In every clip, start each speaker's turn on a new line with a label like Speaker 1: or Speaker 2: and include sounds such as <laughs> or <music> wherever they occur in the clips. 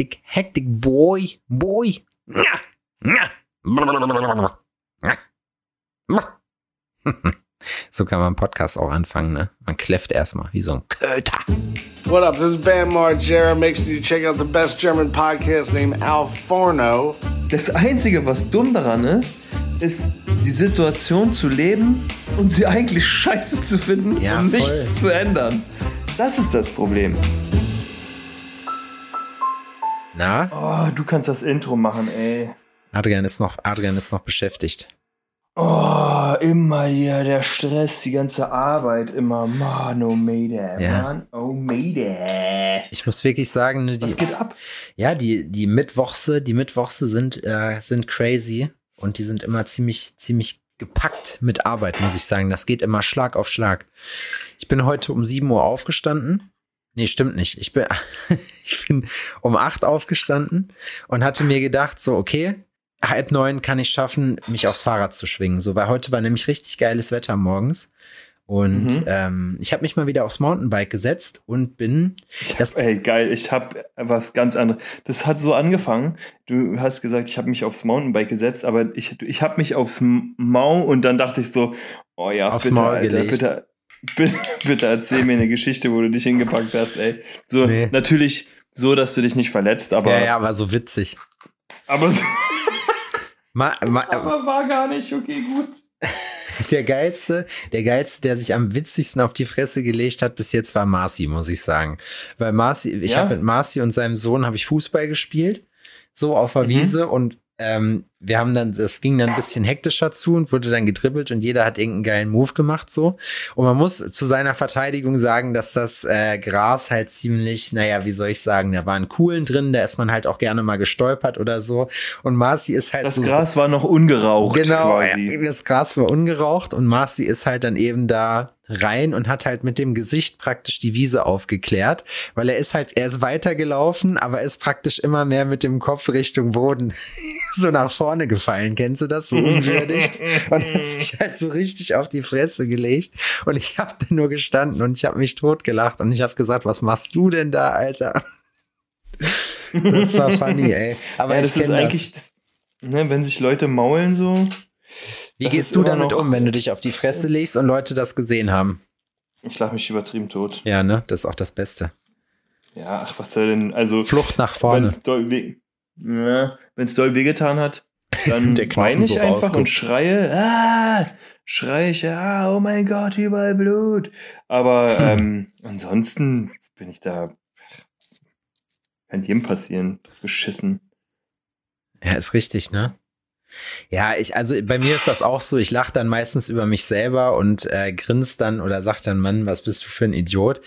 Speaker 1: Hektik, Hektik, Boy, Boy. <laughs> So kann man einen Podcast auch anfangen, ne? Man kläfft erstmal wie so ein Köter.
Speaker 2: What up? This is Bam Margera. Make sure you check out the best German podcast named Al Forno.
Speaker 3: Das Einzige, was dumm daran ist, ist die Situation zu leben und sie eigentlich scheiße zu finden
Speaker 1: Ja,
Speaker 3: und
Speaker 1: voll.
Speaker 3: nichts zu ändern. Das ist das Problem.
Speaker 1: Na?
Speaker 3: Oh, du kannst das Intro machen, ey.
Speaker 1: Adrian ist noch, Adrian ist noch beschäftigt.
Speaker 3: Oh, immer hier der Stress, die ganze Arbeit, immer. Mann, oh Mayday,
Speaker 1: Ja.
Speaker 3: Mann, oh Mayday.
Speaker 1: Ich muss wirklich sagen, ne, die,
Speaker 3: Was geht ab?
Speaker 1: ja, die, die Mittwochse, die Mittwochse sind, äh, sind crazy und die sind immer ziemlich, ziemlich gepackt mit Arbeit, muss ich sagen. Das geht immer Schlag auf Schlag. Ich bin heute um 7 Uhr aufgestanden. Nee, stimmt nicht. Ich bin, <laughs> ich bin um 8 aufgestanden und hatte mir gedacht, so, okay, halb neun kann ich schaffen, mich aufs Fahrrad zu schwingen. So, weil heute war nämlich richtig geiles Wetter morgens. Und
Speaker 3: Mhm.
Speaker 1: ähm, ich habe mich mal wieder aufs Mountainbike gesetzt und bin
Speaker 3: Ich hab, ey, geil, ich habe was ganz anderes. Das hat so angefangen. Du hast gesagt, ich habe mich aufs Mountainbike gesetzt, aber ich, ich habe mich aufs Mau und dann dachte ich so, oh ja,
Speaker 1: Aufs
Speaker 3: bitte,
Speaker 1: Maul
Speaker 3: Alter,
Speaker 1: gelegt.
Speaker 3: bitte, bitte, erzähl mir eine Geschichte, wo du dich hingepackt hast, ey. So,
Speaker 1: Nee.
Speaker 3: natürlich so, dass du dich nicht verletzt, aber,
Speaker 1: ja, ja, war so witzig.
Speaker 3: aber, so,
Speaker 1: Ma, ma,
Speaker 3: aber war gar nicht, okay, gut.
Speaker 1: der geilste, der geilste, der sich am witzigsten auf die Fresse gelegt hat bis jetzt war Marci, muss ich sagen. Weil Marci, ich
Speaker 3: Ja?
Speaker 1: habe mit Marci und seinem Sohn habe ich Fußball gespielt, so auf der
Speaker 3: Mhm.
Speaker 1: Wiese und ähm, wir haben dann, das ging dann ein bisschen hektischer zu und wurde dann gedribbelt und jeder hat irgendeinen geilen Move gemacht so. Und man muss zu seiner Verteidigung sagen, dass das äh, Gras halt ziemlich, naja, wie soll ich sagen, da waren Kuhlen drin, da ist man halt auch gerne mal gestolpert oder so. Und Marci ist halt
Speaker 3: Das
Speaker 1: so
Speaker 3: Gras war noch ungeraucht,
Speaker 1: Genau,
Speaker 3: quasi.
Speaker 1: ja, das Gras war ungeraucht und Marci ist halt dann eben da rein und hat halt mit dem Gesicht praktisch die Wiese aufgeklärt, weil er ist halt, er ist weitergelaufen, aber ist praktisch immer mehr mit dem Kopf Richtung Boden <laughs> so nach vorne gefallen. Kennst du das? So unwürdig. <laughs> Und hat sich halt so richtig auf die Fresse gelegt. Und ich habe da nur gestanden und ich habe mich totgelacht und ich habe gesagt, was machst du denn da, Alter? Das war funny, ey. <laughs> Aber
Speaker 3: ja, das ist eigentlich, das, ne, wenn sich Leute maulen so.
Speaker 1: Wie gehst du damit um, wenn du dich auf die Fresse legst und Leute das gesehen haben?
Speaker 3: Ich lach mich übertrieben tot.
Speaker 1: Ja, ne? Das ist auch das Beste.
Speaker 3: Ja, ach, was soll denn, also.
Speaker 1: Flucht nach
Speaker 3: Wenn
Speaker 1: vorne.
Speaker 3: es doll, weh, ja, doll wehgetan hat, dann weine ich
Speaker 1: so
Speaker 3: einfach
Speaker 1: rausguckt.
Speaker 3: und schreie, ah, schreie ich, ah, oh mein Gott, überall Blut. Aber
Speaker 1: Hm. <laughs>
Speaker 3: ähm, ansonsten bin ich da, kann jedem passieren, geschissen.
Speaker 1: Ja, ist richtig, ne? Ja, ich, also bei mir ist das auch so, ich lache dann meistens über mich selber und äh, grinse dann oder sag dann, Mann, was bist du für ein Idiot?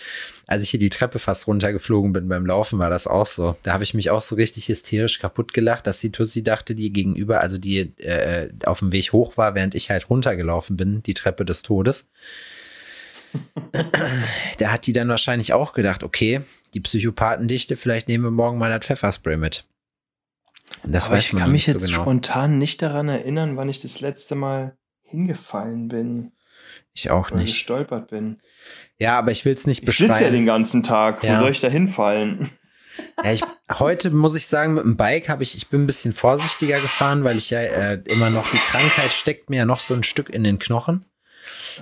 Speaker 1: Als ich hier die Treppe fast runtergeflogen bin beim Laufen, war das auch so. Da habe ich mich auch so richtig hysterisch kaputt gelacht, dass die Tussi dachte, die gegenüber, also die äh, auf dem Weg hoch war, während ich halt runtergelaufen bin, die Treppe des Todes. <clears throat> da hat die dann wahrscheinlich auch gedacht, okay, die Psychopathendichte, vielleicht nehmen wir morgen mal das Pfefferspray mit. Das
Speaker 3: Aber ich kann mich jetzt
Speaker 1: so genau.
Speaker 3: spontan nicht daran erinnern, wann ich das letzte Mal hingefallen bin
Speaker 1: Ich auch
Speaker 3: oder
Speaker 1: nicht.
Speaker 3: gestolpert bin.
Speaker 1: Ja, aber ich will es nicht
Speaker 3: Ich sitze ja den
Speaker 1: beschreiben.
Speaker 3: ganzen Tag.
Speaker 1: Ja.
Speaker 3: Wo soll ich da hinfallen?
Speaker 1: Ja, ich, heute <laughs> muss ich sagen, mit dem Bike habe ich, ich bin ein bisschen vorsichtiger gefahren, weil ich ja äh, immer noch, die Krankheit steckt mir ja noch so ein Stück in den Knochen.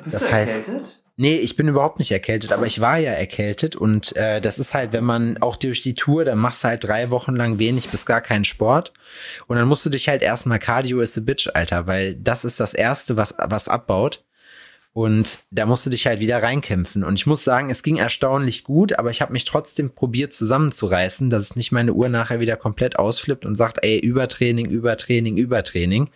Speaker 3: Bist
Speaker 1: Das
Speaker 3: du
Speaker 1: heißt-
Speaker 3: erkältet?
Speaker 1: Nee, ich bin überhaupt nicht erkältet, aber ich war ja erkältet und äh, das ist halt, wenn man auch durch die Tour, dann machst du halt drei Wochen lang wenig bis gar keinen Sport und dann musst du dich halt erstmal Cardio is a bitch, Alter, weil das ist das Erste, was, was abbaut und da musst du dich halt wieder reinkämpfen und ich muss sagen, es ging erstaunlich gut, aber ich habe mich trotzdem probiert zusammenzureißen, dass es nicht meine Uhr nachher wieder komplett ausflippt und sagt, ey, Übertraining, Übertraining, Übertraining.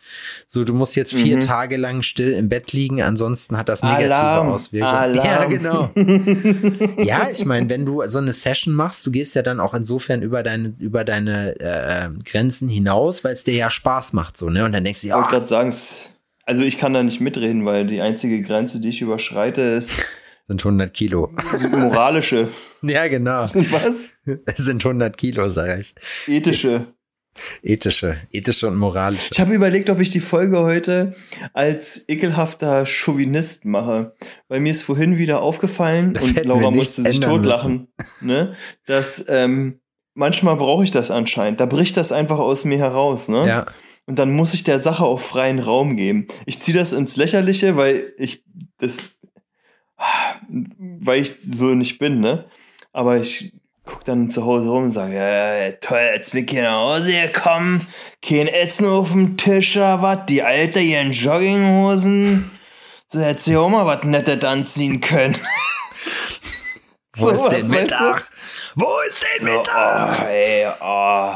Speaker 1: So, du musst jetzt vier
Speaker 3: Mhm.
Speaker 1: Tage lang still im Bett liegen, ansonsten hat das negative
Speaker 3: Alarm,
Speaker 1: Auswirkungen. <laughs>
Speaker 3: Alarm.
Speaker 1: Ja, genau. <laughs> Ja, ich meine, wenn du so eine Session machst, du gehst ja dann auch insofern über deine, über deine äh, Grenzen hinaus, weil es dir ja Spaß macht, so, ne? Und dann denkst du,
Speaker 3: Ich wollte
Speaker 1: ja,
Speaker 3: gerade sagen, es- also ich kann da nicht mitreden, weil die einzige Grenze, die ich überschreite, ist
Speaker 1: sind 100 Kilo.
Speaker 3: die moralische. <laughs>
Speaker 1: Ja, genau.
Speaker 3: Was?
Speaker 1: Es sind 100 Kilo, sag ich.
Speaker 3: Ethische.
Speaker 1: Ethische, ethische und moralische.
Speaker 3: Ich habe überlegt, ob ich die Folge heute als ekelhafter Chauvinist mache, weil mir ist vorhin wieder aufgefallen
Speaker 1: Da
Speaker 3: und Laura musste sich totlachen, ne, dass ähm, manchmal brauche ich das anscheinend. Da bricht das einfach aus mir heraus, ne?
Speaker 1: Ja.
Speaker 3: Und dann muss ich der Sache auch freien Raum geben. Ich ziehe das ins Lächerliche, weil ich das, weil ich so nicht bin, ne? Aber ich guck dann zu Hause rum und sage, ja, toll, jetzt bin ich hier nach Hause gekommen, kein Essen auf dem Tisch oder was, die Alte hier in Jogginghosen, so hätte sie auch mal was Nettes anziehen können.
Speaker 1: Wo <laughs> ist
Speaker 3: Sowas,
Speaker 1: denn Mittag? Wo ist denn
Speaker 3: So,
Speaker 1: Mittag?
Speaker 3: oh, ey, oh.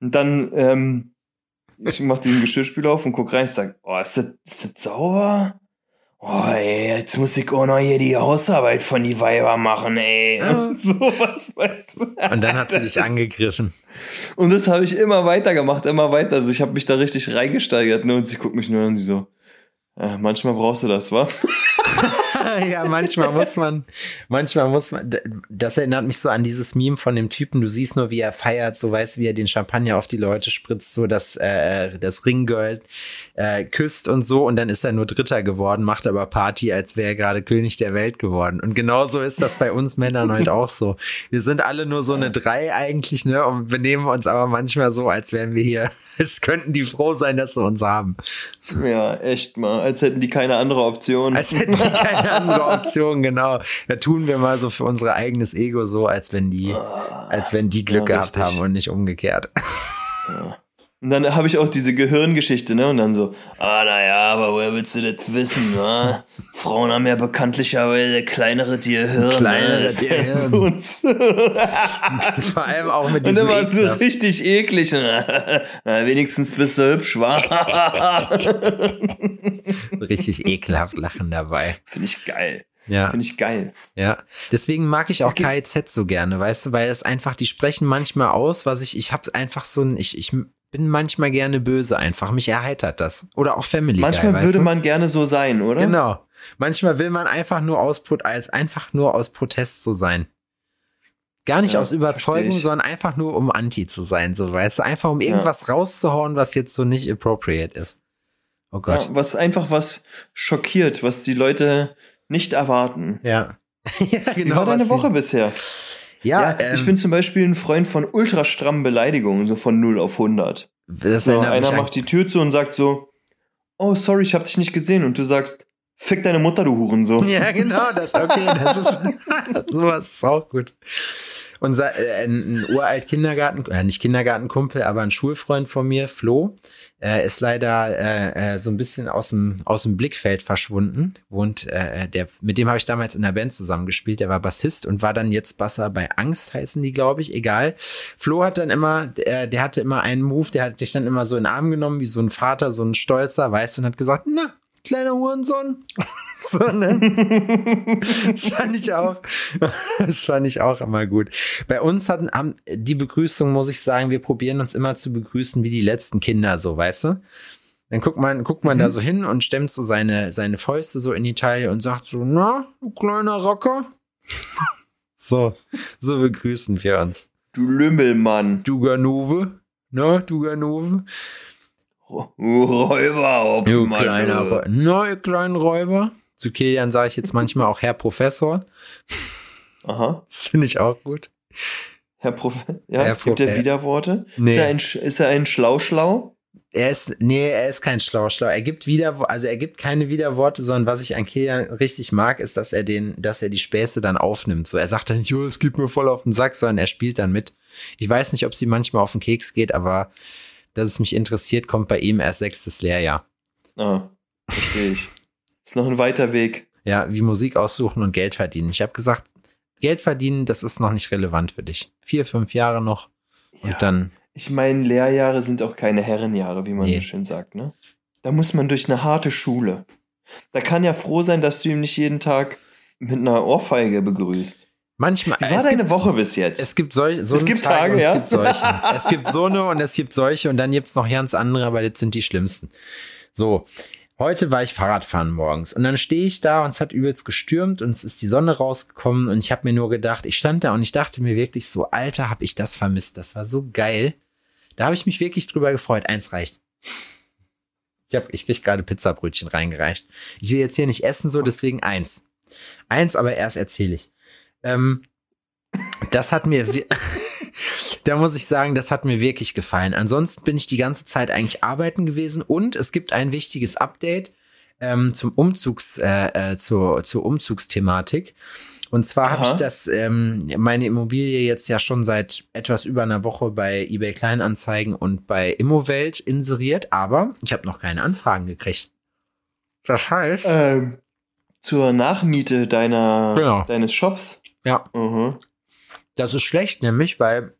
Speaker 3: Und dann, ähm, ich mach den Geschirrspüler auf und guck rein, ich sag, oh, ist das, ist das sauber? Oh, ey, jetzt muss ich auch noch hier die Hausarbeit von die Weiber machen, ey. Und <laughs> sowas, weißt du.
Speaker 1: Und dann hat sie dich angegriffen.
Speaker 3: Und das habe ich immer weiter gemacht, immer weiter. Also ich habe mich da richtig reingesteigert, ne? Und sie guckt mich nur an und sie so, äh, manchmal brauchst du das, wa? <laughs>
Speaker 1: ja, manchmal muss man, manchmal muss man, das erinnert mich so an dieses Meme von dem Typen, du siehst nur, wie er feiert, so weißt, wie er den Champagner auf die Leute spritzt, so dass äh, das Ringgirl äh, küsst und so und dann ist er nur Dritter geworden, macht aber Party, als wäre er gerade König der Welt geworden. Und genauso ist das bei uns Männern heute auch so. Wir sind alle nur so eine Drei eigentlich, ne, und benehmen uns aber manchmal so, als wären wir hier, <laughs> es könnten die froh sein, dass sie uns haben.
Speaker 3: Ja, echt mal. Als hätten die keine andere Option.
Speaker 1: Als hätten <laughs> keine andere Option, genau. Da tun wir mal so für unser eigenes Ego so, als wenn die, als wenn die Glück
Speaker 3: Ja,
Speaker 1: gehabt
Speaker 3: richtig.
Speaker 1: haben und nicht umgekehrt.
Speaker 3: Und dann habe ich auch diese Gehirngeschichte, ne? Und dann so, ah, naja, aber woher willst du das wissen, ne? Frauen haben ja bekanntlicherweise kleinere Gehirn.
Speaker 1: Kleinere
Speaker 3: ne? Das ist ja
Speaker 1: Gehirn.
Speaker 3: so und so. <laughs>
Speaker 1: Vor allem auch mit
Speaker 3: Und
Speaker 1: diesem
Speaker 3: immer so
Speaker 1: Ekelhaft.
Speaker 3: richtig eklig. ne? Na, wenigstens bist du hübsch, wa? <laughs>
Speaker 1: richtig ekelhaft lachen dabei.
Speaker 3: Finde ich geil.
Speaker 1: Ja,
Speaker 3: Finde ich geil.
Speaker 1: ja. Deswegen mag ich auch
Speaker 3: Okay.
Speaker 1: KIZ so gerne, weißt du, weil es einfach, die sprechen manchmal aus, was ich, ich habe einfach so ein, ich, ich bin manchmal gerne böse einfach. Mich erheitert das. Oder auch Family
Speaker 3: Manchmal
Speaker 1: Guy,
Speaker 3: würde
Speaker 1: du?
Speaker 3: man gerne so sein, oder?
Speaker 1: Genau. Manchmal will man einfach nur aus, als einfach nur aus Protest so sein. Gar nicht
Speaker 3: Ja,
Speaker 1: aus Überzeugung, sondern einfach nur um Anti zu sein, so weißt du, einfach um irgendwas rauszuhauen, was jetzt so nicht appropriate ist. Oh Gott.
Speaker 3: Ja, was einfach was schockiert, was die Leute nicht erwarten.
Speaker 1: Ja. <laughs> ja,
Speaker 3: Wie war deine
Speaker 1: was sie-
Speaker 3: Woche bisher?
Speaker 1: Ja,
Speaker 3: Ja, ich
Speaker 1: ähm,
Speaker 3: bin zum Beispiel ein Freund von ultra strammen Beleidigungen, so von 0 auf 100.
Speaker 1: das
Speaker 3: So, einer macht die Tür zu und sagt so, oh, sorry, ich hab dich nicht gesehen. Und du sagst, fick deine Mutter, du Hurensohn.
Speaker 1: Ja, genau, das okay, das ist <laughs> <laughs> sowas ist auch gut. Unser äh, ein, ein uralt Kindergarten, äh, nicht Kindergartenkumpel, aber ein Schulfreund von mir, Flo, äh, ist leider äh, äh, so ein bisschen aus dem aus dem Blickfeld verschwunden. Wohnt äh, der, mit dem habe ich damals in der Band zusammengespielt. Der war Bassist und war dann jetzt Basser bei Angst heißen die, glaube ich. Egal. Flo hat dann immer, der, der hatte immer einen Move, der hat dich dann immer so in den Arm genommen wie so ein Vater, so ein Stolzer, weißt du, und hat gesagt, na kleiner Hurensohn. <laughs> So, ne? Das fand ich auch, das fand ich auch immer gut. Bei uns hatten haben die Begrüßung, muss ich sagen, wir probieren uns immer zu begrüßen wie die letzten Kinder, so, weißt du? Dann guckt man, guckt man da so hin und stemmt so seine, seine Fäuste so in die Taille und sagt so, na, du kleiner Rocker. <laughs> so, so begrüßen wir uns.
Speaker 3: Du Lümmelmann.
Speaker 1: Du Ganove, ne, du Ganove.
Speaker 3: Räuber,
Speaker 1: Du kleiner Räuber. Na, ihr kleinen Räuber. Zu Kilian sage ich jetzt manchmal auch Herr Professor.
Speaker 3: Aha.
Speaker 1: Das finde ich auch gut.
Speaker 3: Herr Prof. Ja,
Speaker 1: Herr
Speaker 3: gibt
Speaker 1: Pro-
Speaker 3: er Widerworte?
Speaker 1: Nee.
Speaker 3: Ist, er ein, ist er ein Schlauschlau?
Speaker 1: Er ist, nee, er ist kein Schlauschlau. Er gibt wieder, also er gibt keine Widerworte, sondern was ich an Kilian richtig mag, ist, dass er den, dass er die Späße dann aufnimmt. So, er sagt dann nicht, jo, es geht mir voll auf den Sack, sondern er spielt dann mit. Ich weiß nicht, ob sie manchmal auf den Keks geht, aber dass es mich interessiert, kommt bei ihm erst sechstes Lehrjahr.
Speaker 3: Ah, verstehe ich. Ist noch ein weiter Weg.
Speaker 1: Ja, wie Musik aussuchen und Geld verdienen. Ich habe gesagt, Geld verdienen, das ist noch nicht relevant für dich. Vier, fünf Jahre noch und
Speaker 3: Ja.
Speaker 1: dann,
Speaker 3: Ich meine, Lehrjahre sind auch keine Herrenjahre, wie man
Speaker 1: Nee.
Speaker 3: so schön sagt, ne? Da muss man durch eine harte Schule. Da kann ja froh sein, dass du ihn nicht jeden Tag mit einer Ohrfeige begrüßt.
Speaker 1: manchmal.
Speaker 3: Wie war
Speaker 1: es
Speaker 3: deine
Speaker 1: gibt-
Speaker 3: Woche bis jetzt?
Speaker 1: Es gibt solche, so
Speaker 3: Es gibt Tage,
Speaker 1: und
Speaker 3: ja?
Speaker 1: Es gibt solche. <laughs> es gibt so eine und es gibt solche und dann gibt's noch ganz andere, aber das sind die schlimmsten. So. Heute war ich Fahrradfahren morgens und dann stehe ich da und es hat übelst gestürmt und es ist die Sonne rausgekommen und ich habe mir nur gedacht, ich stand da und ich dachte mir wirklich so, Alter, habe ich das vermisst. Das war so geil. Da habe ich mich wirklich drüber gefreut. Eins reicht. Ich habe, ich krieg gerade Pizzabrötchen reingereicht. Ich will jetzt hier nicht essen so, deswegen eins. Eins, aber erst erzähle ich. Ähm, das hat mir, <laughs> da muss ich sagen, das hat mir wirklich gefallen. Ansonsten bin ich die ganze Zeit eigentlich arbeiten gewesen und es gibt ein wichtiges Update ähm, zum Umzugs, äh, äh, zur, zur Umzugsthematik. Und zwar habe ich das, ähm, meine Immobilie jetzt ja schon seit etwas über einer Woche bei eBay Kleinanzeigen und bei Immowelt inseriert, aber ich habe noch keine Anfragen gekriegt.
Speaker 3: Das heißt? Ähm, zur Nachmiete deiner, genau. deines Shops?
Speaker 1: Ja. Mhm. Das ist schlecht, nämlich, weil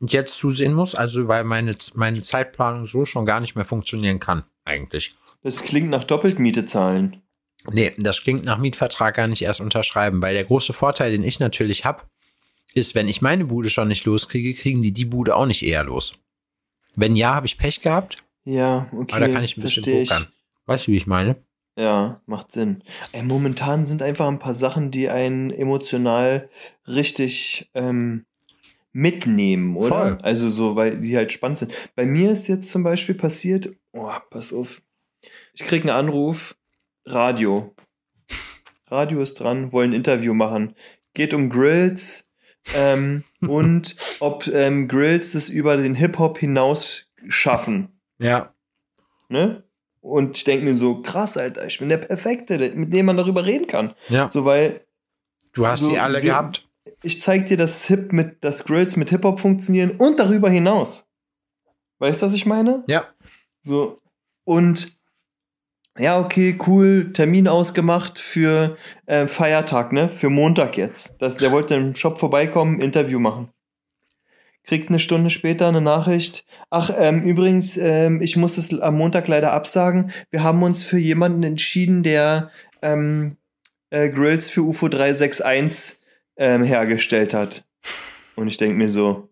Speaker 1: jetzt zusehen muss, also weil meine, meine Zeitplanung so schon gar nicht mehr funktionieren kann, eigentlich.
Speaker 3: Das klingt nach Doppeltmiete zahlen.
Speaker 1: Nee, das klingt nach Mietvertrag gar nicht erst unterschreiben, weil der große Vorteil, den ich natürlich habe, ist, wenn ich meine Bude schon nicht loskriege, kriegen die die Bude auch nicht eher los. Wenn ja, habe ich Pech gehabt.
Speaker 3: Ja, okay.
Speaker 1: Aber da kann ich ein bisschen pokern. Weißt du, wie ich meine?
Speaker 3: Ja, macht Sinn. Ey, momentan sind einfach ein paar Sachen, die einen emotional richtig ähm, mitnehmen, oder? Voll. Also so, weil die halt spannend sind. Bei mir ist jetzt zum Beispiel passiert, oh, pass auf, ich krieg einen Anruf, Radio. Radio ist dran, wollen ein Interview machen. Geht um Grills ähm, <laughs> und ob ähm, Grills es über den Hip-Hop hinaus schaffen.
Speaker 1: Ja.
Speaker 3: Ne? Und ich denke mir so, krass, Alter, ich bin der Perfekte, mit dem man darüber reden kann.
Speaker 1: Ja.
Speaker 3: So, weil.
Speaker 1: Du hast so, die alle wir, gehabt.
Speaker 3: Ich zeig dir, dass Hip mit, dass Grills mit Hip-Hop funktionieren und darüber hinaus. Weißt du, was ich meine?
Speaker 1: Ja.
Speaker 3: So. Und ja, okay, cool, Termin ausgemacht für äh, Feiertag, ne? Für Montag jetzt. Das, der wollte im Shop vorbeikommen, Interview machen. Kriegt eine Stunde später eine Nachricht. Ach, ähm, übrigens, ähm, ich muss es am Montag leider absagen. Wir haben uns für jemanden entschieden, der ähm, äh, Grills für UFO 361 ähm, hergestellt hat. Und ich denke mir so.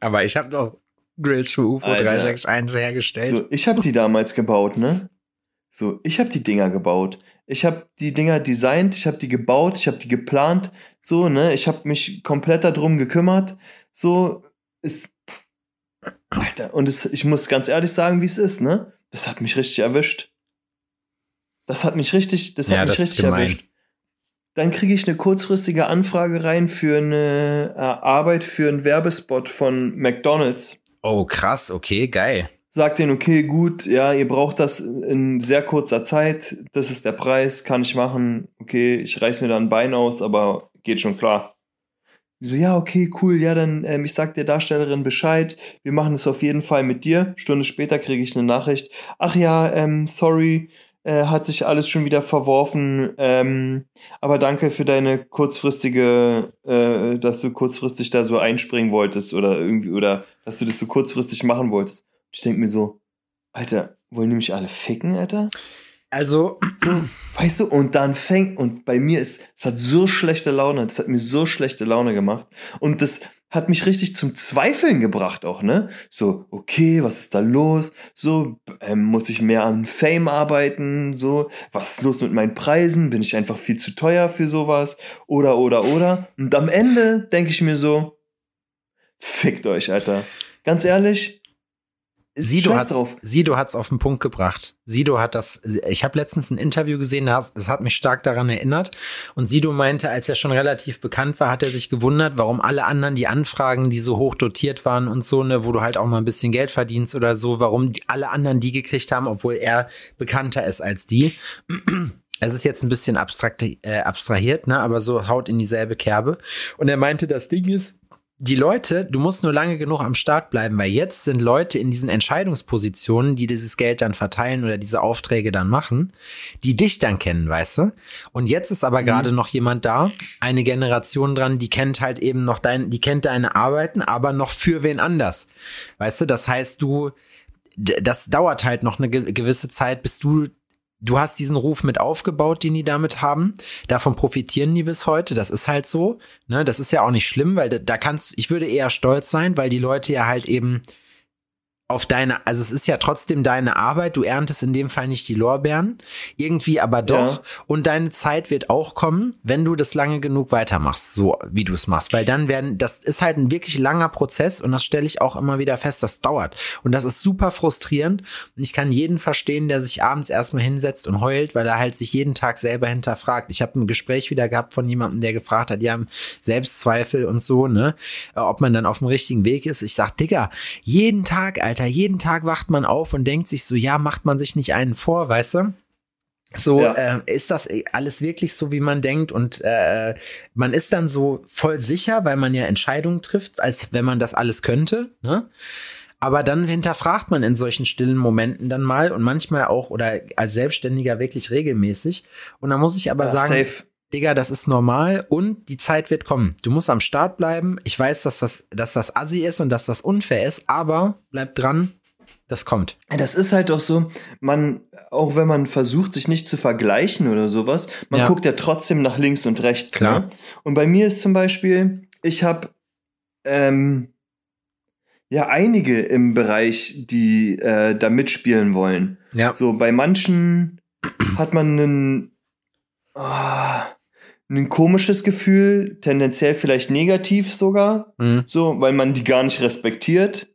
Speaker 1: Aber ich habe doch Grills für UFO Alter, 361 hergestellt.
Speaker 3: So, ich habe die damals gebaut, ne? So, ich habe die Dinger gebaut. Ich habe die Dinger designt, ich habe die gebaut, ich habe die geplant. So, ne? Ich habe mich komplett darum gekümmert. So, ist. Alter, und es, ich muss ganz ehrlich sagen, wie es ist, ne? Das hat mich richtig erwischt. Das hat mich richtig, das hat ja, mich das richtig erwischt. Dann kriege ich eine kurzfristige Anfrage rein für eine äh, Arbeit für einen Werbespot von McDonalds.
Speaker 1: Oh, krass, okay, geil.
Speaker 3: Sagt denen, okay, gut, ja, ihr braucht das in sehr kurzer Zeit, das ist der Preis, kann ich machen, okay, ich reiß mir da ein Bein aus, aber geht schon klar. so, ja, okay, cool, ja, dann, ähm, ich sag der Darstellerin Bescheid, wir machen es auf jeden Fall mit dir. Stunde später kriege ich eine Nachricht, ach ja, ähm, sorry, äh, hat sich alles schon wieder verworfen, ähm, aber danke für deine kurzfristige, äh, dass du kurzfristig da so einspringen wolltest oder irgendwie, oder dass du das so kurzfristig machen wolltest. Ich denke mir so, Alter, wollen die mich alle ficken, Alter?
Speaker 1: Also,
Speaker 3: so, weißt du, und dann fängt, und bei mir ist, es hat so schlechte Laune, es hat mir so schlechte Laune gemacht. Und das hat mich richtig zum Zweifeln gebracht auch, ne? So, okay, was ist da los? So, ähm, muss ich mehr an Fame arbeiten? So, was ist los mit meinen Preisen? Bin ich einfach viel zu teuer für sowas? Oder, oder, oder? Und am Ende denke ich mir so, fickt euch, Alter. Ganz ehrlich,
Speaker 1: Sido hat Sido hat's auf den Punkt gebracht. Sido hat das. Ich habe letztens ein Interview gesehen, das hat mich stark daran erinnert. Und Sido meinte, als er schon relativ bekannt war, hat er sich gewundert, warum alle anderen die Anfragen, die so hoch dotiert waren und so ne, wo du halt auch mal ein bisschen Geld verdienst oder so, warum alle anderen die gekriegt haben, obwohl er bekannter ist als die. Es ist jetzt ein bisschen abstrakt, äh, abstrahiert, ne, aber so haut in dieselbe Kerbe. Und er meinte, das Ding ist, die Leute, du musst nur lange genug am Start bleiben, weil jetzt sind Leute in diesen Entscheidungspositionen, die dieses Geld dann verteilen oder diese Aufträge dann machen, die dich dann kennen, weißt du? Und jetzt ist aber mhm. gerade noch jemand da, eine Generation dran, die kennt halt eben noch dein, die kennt deine Arbeiten, aber noch für wen anders. Weißt du, das heißt, du, das dauert halt noch eine gewisse Zeit, bis du du hast diesen Ruf mit aufgebaut, den die damit haben. Davon profitieren die bis heute. Das ist halt so. Ne? Das ist ja auch nicht schlimm, weil da, da kannst, ich würde eher stolz sein, weil die Leute ja halt eben auf deine, also es ist ja trotzdem deine Arbeit, du erntest in dem Fall nicht die Lorbeeren, irgendwie aber doch. Ja. Und deine Zeit wird auch kommen, wenn du das lange genug weitermachst, so wie du es machst. Weil dann werden, das ist halt ein wirklich langer Prozess und das stelle ich auch immer wieder fest, das dauert. Und das ist super frustrierend. Und ich kann jeden verstehen, der sich abends erstmal hinsetzt und heult, weil er halt sich jeden Tag selber hinterfragt. Ich habe ein Gespräch wieder gehabt von jemandem, der gefragt hat, die haben Selbstzweifel und so, ne, ob man dann auf dem richtigen Weg ist. Ich sag, Digga, jeden Tag, Alter, Alter, jeden Tag wacht man auf und denkt sich so, ja, macht man sich nicht einen vor, weißt du? So ja. äh, ist das alles wirklich so, wie man denkt und äh, man ist dann so voll sicher, weil man ja Entscheidungen trifft, als wenn man das alles könnte. Ne? Aber dann hinterfragt man in solchen stillen Momenten dann mal und manchmal auch oder als Selbstständiger wirklich regelmäßig. Und da muss ich aber ja, sagen, safe. Digga, das ist normal und die Zeit wird kommen. Du musst am Start bleiben. Ich weiß, dass das, dass das assi ist und dass das unfair ist, aber bleib dran. Das kommt.
Speaker 3: Das ist halt auch so, man, auch wenn man versucht, sich nicht zu vergleichen oder sowas, man ja. guckt ja trotzdem nach links und rechts. Klar. Ne? Und bei mir ist zum Beispiel, ich habe ähm, ja einige im Bereich, die äh, da mitspielen wollen. Ja. So bei manchen hat man einen, oh, ein komisches Gefühl, tendenziell vielleicht negativ sogar, mhm. so, weil man die gar nicht respektiert,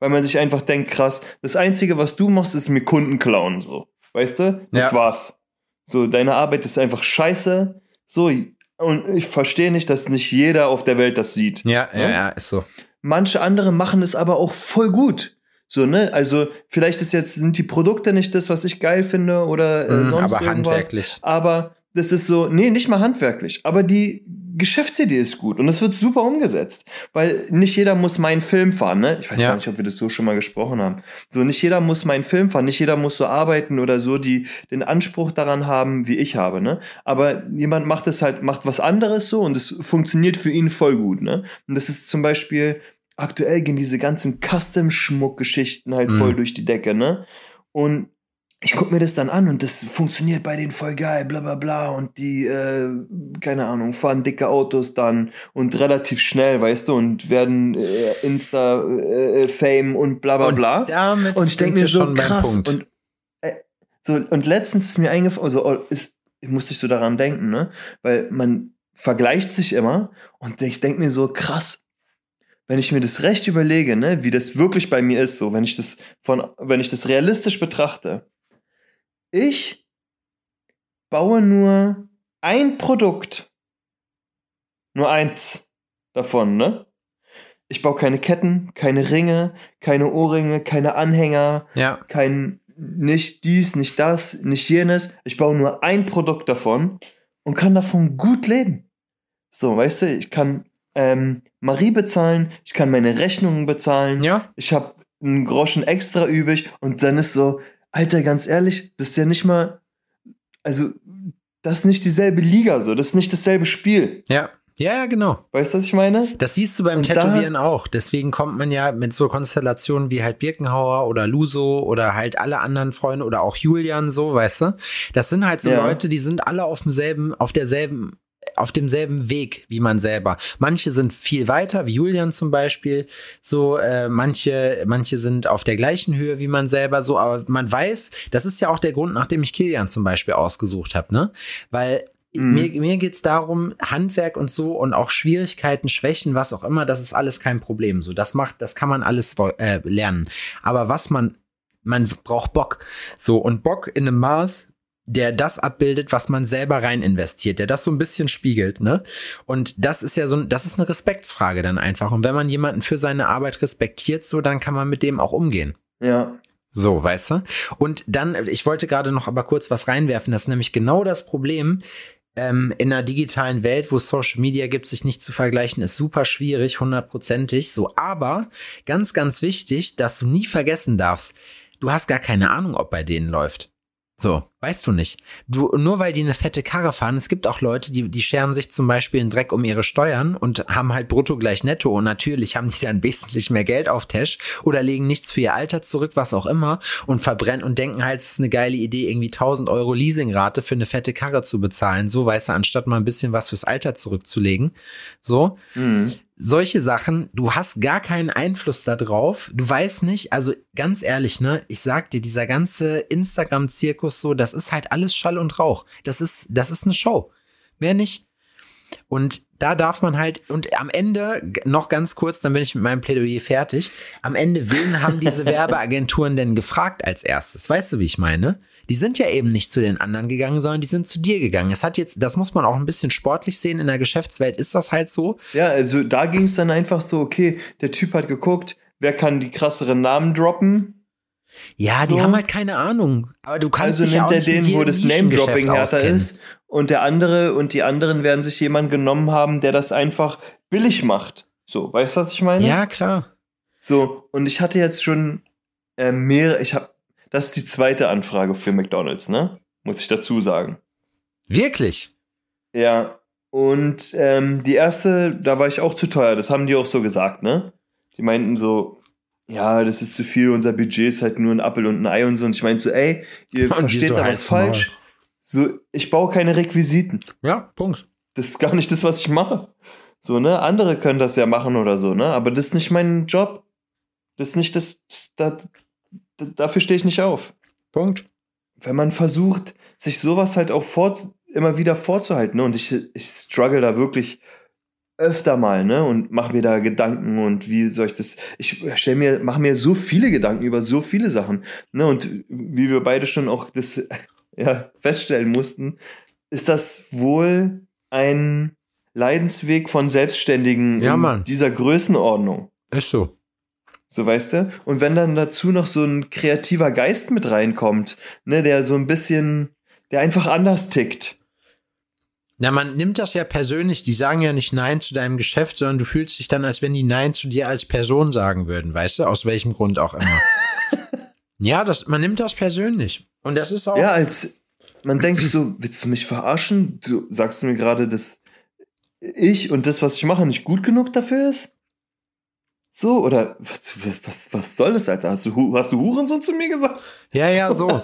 Speaker 3: weil man sich einfach denkt, krass, das Einzige, was du machst, ist mir Kunden klauen, so, weißt du? Das ja. war's. So, deine Arbeit ist einfach scheiße, so, und ich verstehe nicht, dass nicht jeder auf der Welt das sieht.
Speaker 1: Ja, ja, ja, ist so.
Speaker 3: Manche andere machen es aber auch voll gut. So, ne? Also, vielleicht ist jetzt, sind die Produkte nicht das, was ich geil finde oder äh, mm, sonst aber irgendwas. Handwerklich. Aber das ist so, nee, nicht mal handwerklich, aber die Geschäftsidee ist gut und es wird super umgesetzt, weil nicht jeder muss meinen Film fahren, ne? Ich weiß ja. gar nicht, ob wir das so schon mal gesprochen haben. So, nicht jeder muss meinen Film fahren, nicht jeder muss so arbeiten oder so, die den Anspruch daran haben, wie ich habe, ne? Aber jemand macht es halt, macht was anderes so und es funktioniert für ihn voll gut, ne? Und das ist zum Beispiel, aktuell gehen diese ganzen Custom-Schmuck-Geschichten halt mhm. voll durch die Decke, ne? Und ich gucke mir das dann an und das funktioniert bei denen voll geil, bla bla bla. Und die, äh, keine Ahnung, fahren dicke Autos dann und relativ schnell, weißt du, und werden äh, Insta-Fame äh, und bla bla bla. Und, damit und ich denke mir so, krass. Und, äh, so, und letztens ist mir eingefallen, also oh, ist, musste ich so daran denken, ne? Weil man vergleicht sich immer und ich denke mir so, krass, wenn ich mir das recht überlege, ne, wie das wirklich bei mir ist, so, wenn ich das von, wenn ich das realistisch betrachte, ich baue nur ein Produkt. Nur eins davon, ne? Ich baue keine Ketten, keine Ringe, keine Ohrringe, keine Anhänger, ja. kein nicht dies, nicht das, nicht jenes. Ich baue nur ein Produkt davon und kann davon gut leben. So, weißt du, ich kann ähm, Marie bezahlen, ich kann meine Rechnungen bezahlen, ja. ich habe einen Groschen extra übrig und dann ist so, Alter, ganz ehrlich, das ist ja nicht mal, also, das ist nicht dieselbe Liga so, das ist nicht dasselbe Spiel.
Speaker 1: Ja. Ja, ja, genau.
Speaker 3: Weißt du, was ich meine?
Speaker 1: Das siehst du beim Und Tätowieren da, auch. Deswegen kommt man ja mit so Konstellationen wie halt Birkenhauer oder Luso oder halt alle anderen Freunde oder auch Julian so, weißt du? Das sind halt so ja. Leute, die sind alle auf demselben, auf derselben auf demselben Weg wie man selber. Manche sind viel weiter, wie Julian zum Beispiel. So, äh, manche, manche sind auf der gleichen Höhe wie man selber. So, aber man weiß, das ist ja auch der Grund, nachdem ich Kilian zum Beispiel ausgesucht habe, ne? Weil Mhm. Mir, mir geht es darum, Handwerk und so und auch Schwierigkeiten, Schwächen, was auch immer, das ist alles kein Problem. So, das macht, das kann man alles äh, lernen. Aber was man, man braucht Bock. So, und Bock in einem Maß, der das abbildet, was man selber rein investiert, der das so ein bisschen spiegelt, ne? Und das ist ja so, das ist eine Respektsfrage dann einfach. Und wenn man jemanden für seine Arbeit respektiert, so, dann kann man mit dem auch umgehen.
Speaker 3: Ja.
Speaker 1: So, weißt du? Und dann, ich wollte gerade noch aber kurz was reinwerfen, das ist nämlich genau das Problem, ähm, in einer digitalen Welt, wo Social Media gibt, sich nicht zu vergleichen, ist super schwierig, hundertprozentig so. Aber ganz, ganz wichtig, dass du nie vergessen darfst, du hast gar keine Ahnung, ob bei denen läuft. So, weißt du nicht. Du, nur weil die eine fette Karre fahren, es gibt auch Leute, die, die scheren sich zum Beispiel einen Dreck um ihre Steuern und haben halt brutto gleich netto und natürlich haben die dann <laughs> wesentlich mehr Geld auf Tash oder legen nichts für ihr Alter zurück, was auch immer und verbrennen und denken halt, es ist eine geile Idee, irgendwie 1000 Euro Leasingrate für eine fette Karre zu bezahlen. So, weißt du, anstatt mal ein bisschen was fürs Alter zurückzulegen. So. Mhm solche Sachen, du hast gar keinen Einfluss darauf. Du weißt nicht, also ganz ehrlich, ne, ich sag dir, dieser ganze Instagram-Zirkus so, das ist halt alles Schall und Rauch. Das ist, das ist eine Show. Mehr nicht. Und da darf man halt, und am Ende, noch ganz kurz, dann bin ich mit meinem Plädoyer fertig. Am Ende, wen haben diese <laughs> Werbeagenturen denn gefragt als erstes? Weißt du, wie ich meine? Die sind ja eben nicht zu den anderen gegangen, sondern die sind zu dir gegangen. Es hat jetzt, das muss man auch ein bisschen sportlich sehen. In der Geschäftswelt ist das halt so.
Speaker 3: Ja, also da ging es dann einfach so, okay, der Typ hat geguckt, wer kann die krasseren Namen droppen?
Speaker 1: Ja, die
Speaker 3: So.
Speaker 1: haben halt keine Ahnung. Aber du kannst
Speaker 3: Also nimmt er den, wo das Name-Dropping härter ist. Und der andere und die anderen werden sich jemand genommen haben, der das einfach billig macht. So, weißt du, was ich meine?
Speaker 1: Ja, klar.
Speaker 3: So, und ich hatte jetzt schon äh, mehrere, ich habe, das ist die zweite Anfrage für McDonalds, ne? Muss ich dazu sagen.
Speaker 1: Wirklich?
Speaker 3: Ja, und ähm, die erste, da war ich auch zu teuer, das haben die auch so gesagt, ne? Die meinten so, ja, das ist zu viel, unser Budget ist halt nur ein Apfel und ein Ei und so. Und ich meinte so, ey, ihr <laughs>
Speaker 1: Und
Speaker 3: versteht
Speaker 1: so
Speaker 3: da was falsch. So, ich baue keine Requisiten.
Speaker 1: Ja, Punkt.
Speaker 3: Das ist gar nicht das, was ich mache. So, ne? Andere können das ja machen oder so, ne? Aber das ist nicht mein Job. Das ist nicht das, da, da, dafür stehe ich nicht auf.
Speaker 1: Punkt.
Speaker 3: Wenn man versucht, sich sowas halt auch fort, immer wieder vorzuhalten, ne? Und ich, ich struggle da wirklich öfter mal, ne? Und mache mir da Gedanken und wie soll ich das. Ich stell mir, mache mir so viele Gedanken über so viele Sachen, ne? Und wie wir beide schon auch das <laughs> ja, feststellen mussten, ist das wohl ein Leidensweg von Selbstständigen
Speaker 1: Ja,
Speaker 3: in
Speaker 1: Mann.
Speaker 3: dieser Größenordnung.
Speaker 1: Ist so.
Speaker 3: So weißt du? Und wenn dann dazu noch so ein kreativer Geist mit reinkommt, ne, der so ein bisschen, der einfach anders tickt.
Speaker 1: Na, man nimmt das ja persönlich. Die sagen ja nicht Nein zu deinem Geschäft, sondern du fühlst dich dann, als wenn die Nein zu dir als Person sagen würden, weißt du? Aus welchem Grund auch immer. <laughs> ja, das, man nimmt das persönlich. Und das ist auch.
Speaker 3: Ja, als man denkt so, willst du mich verarschen? Du sagst du mir gerade, dass ich und das, was ich mache, nicht gut genug dafür ist? So, oder was, was, was soll das, Alter? Hast du, hast du Hurensohn zu mir gesagt?
Speaker 1: ja, ja, so. <laughs>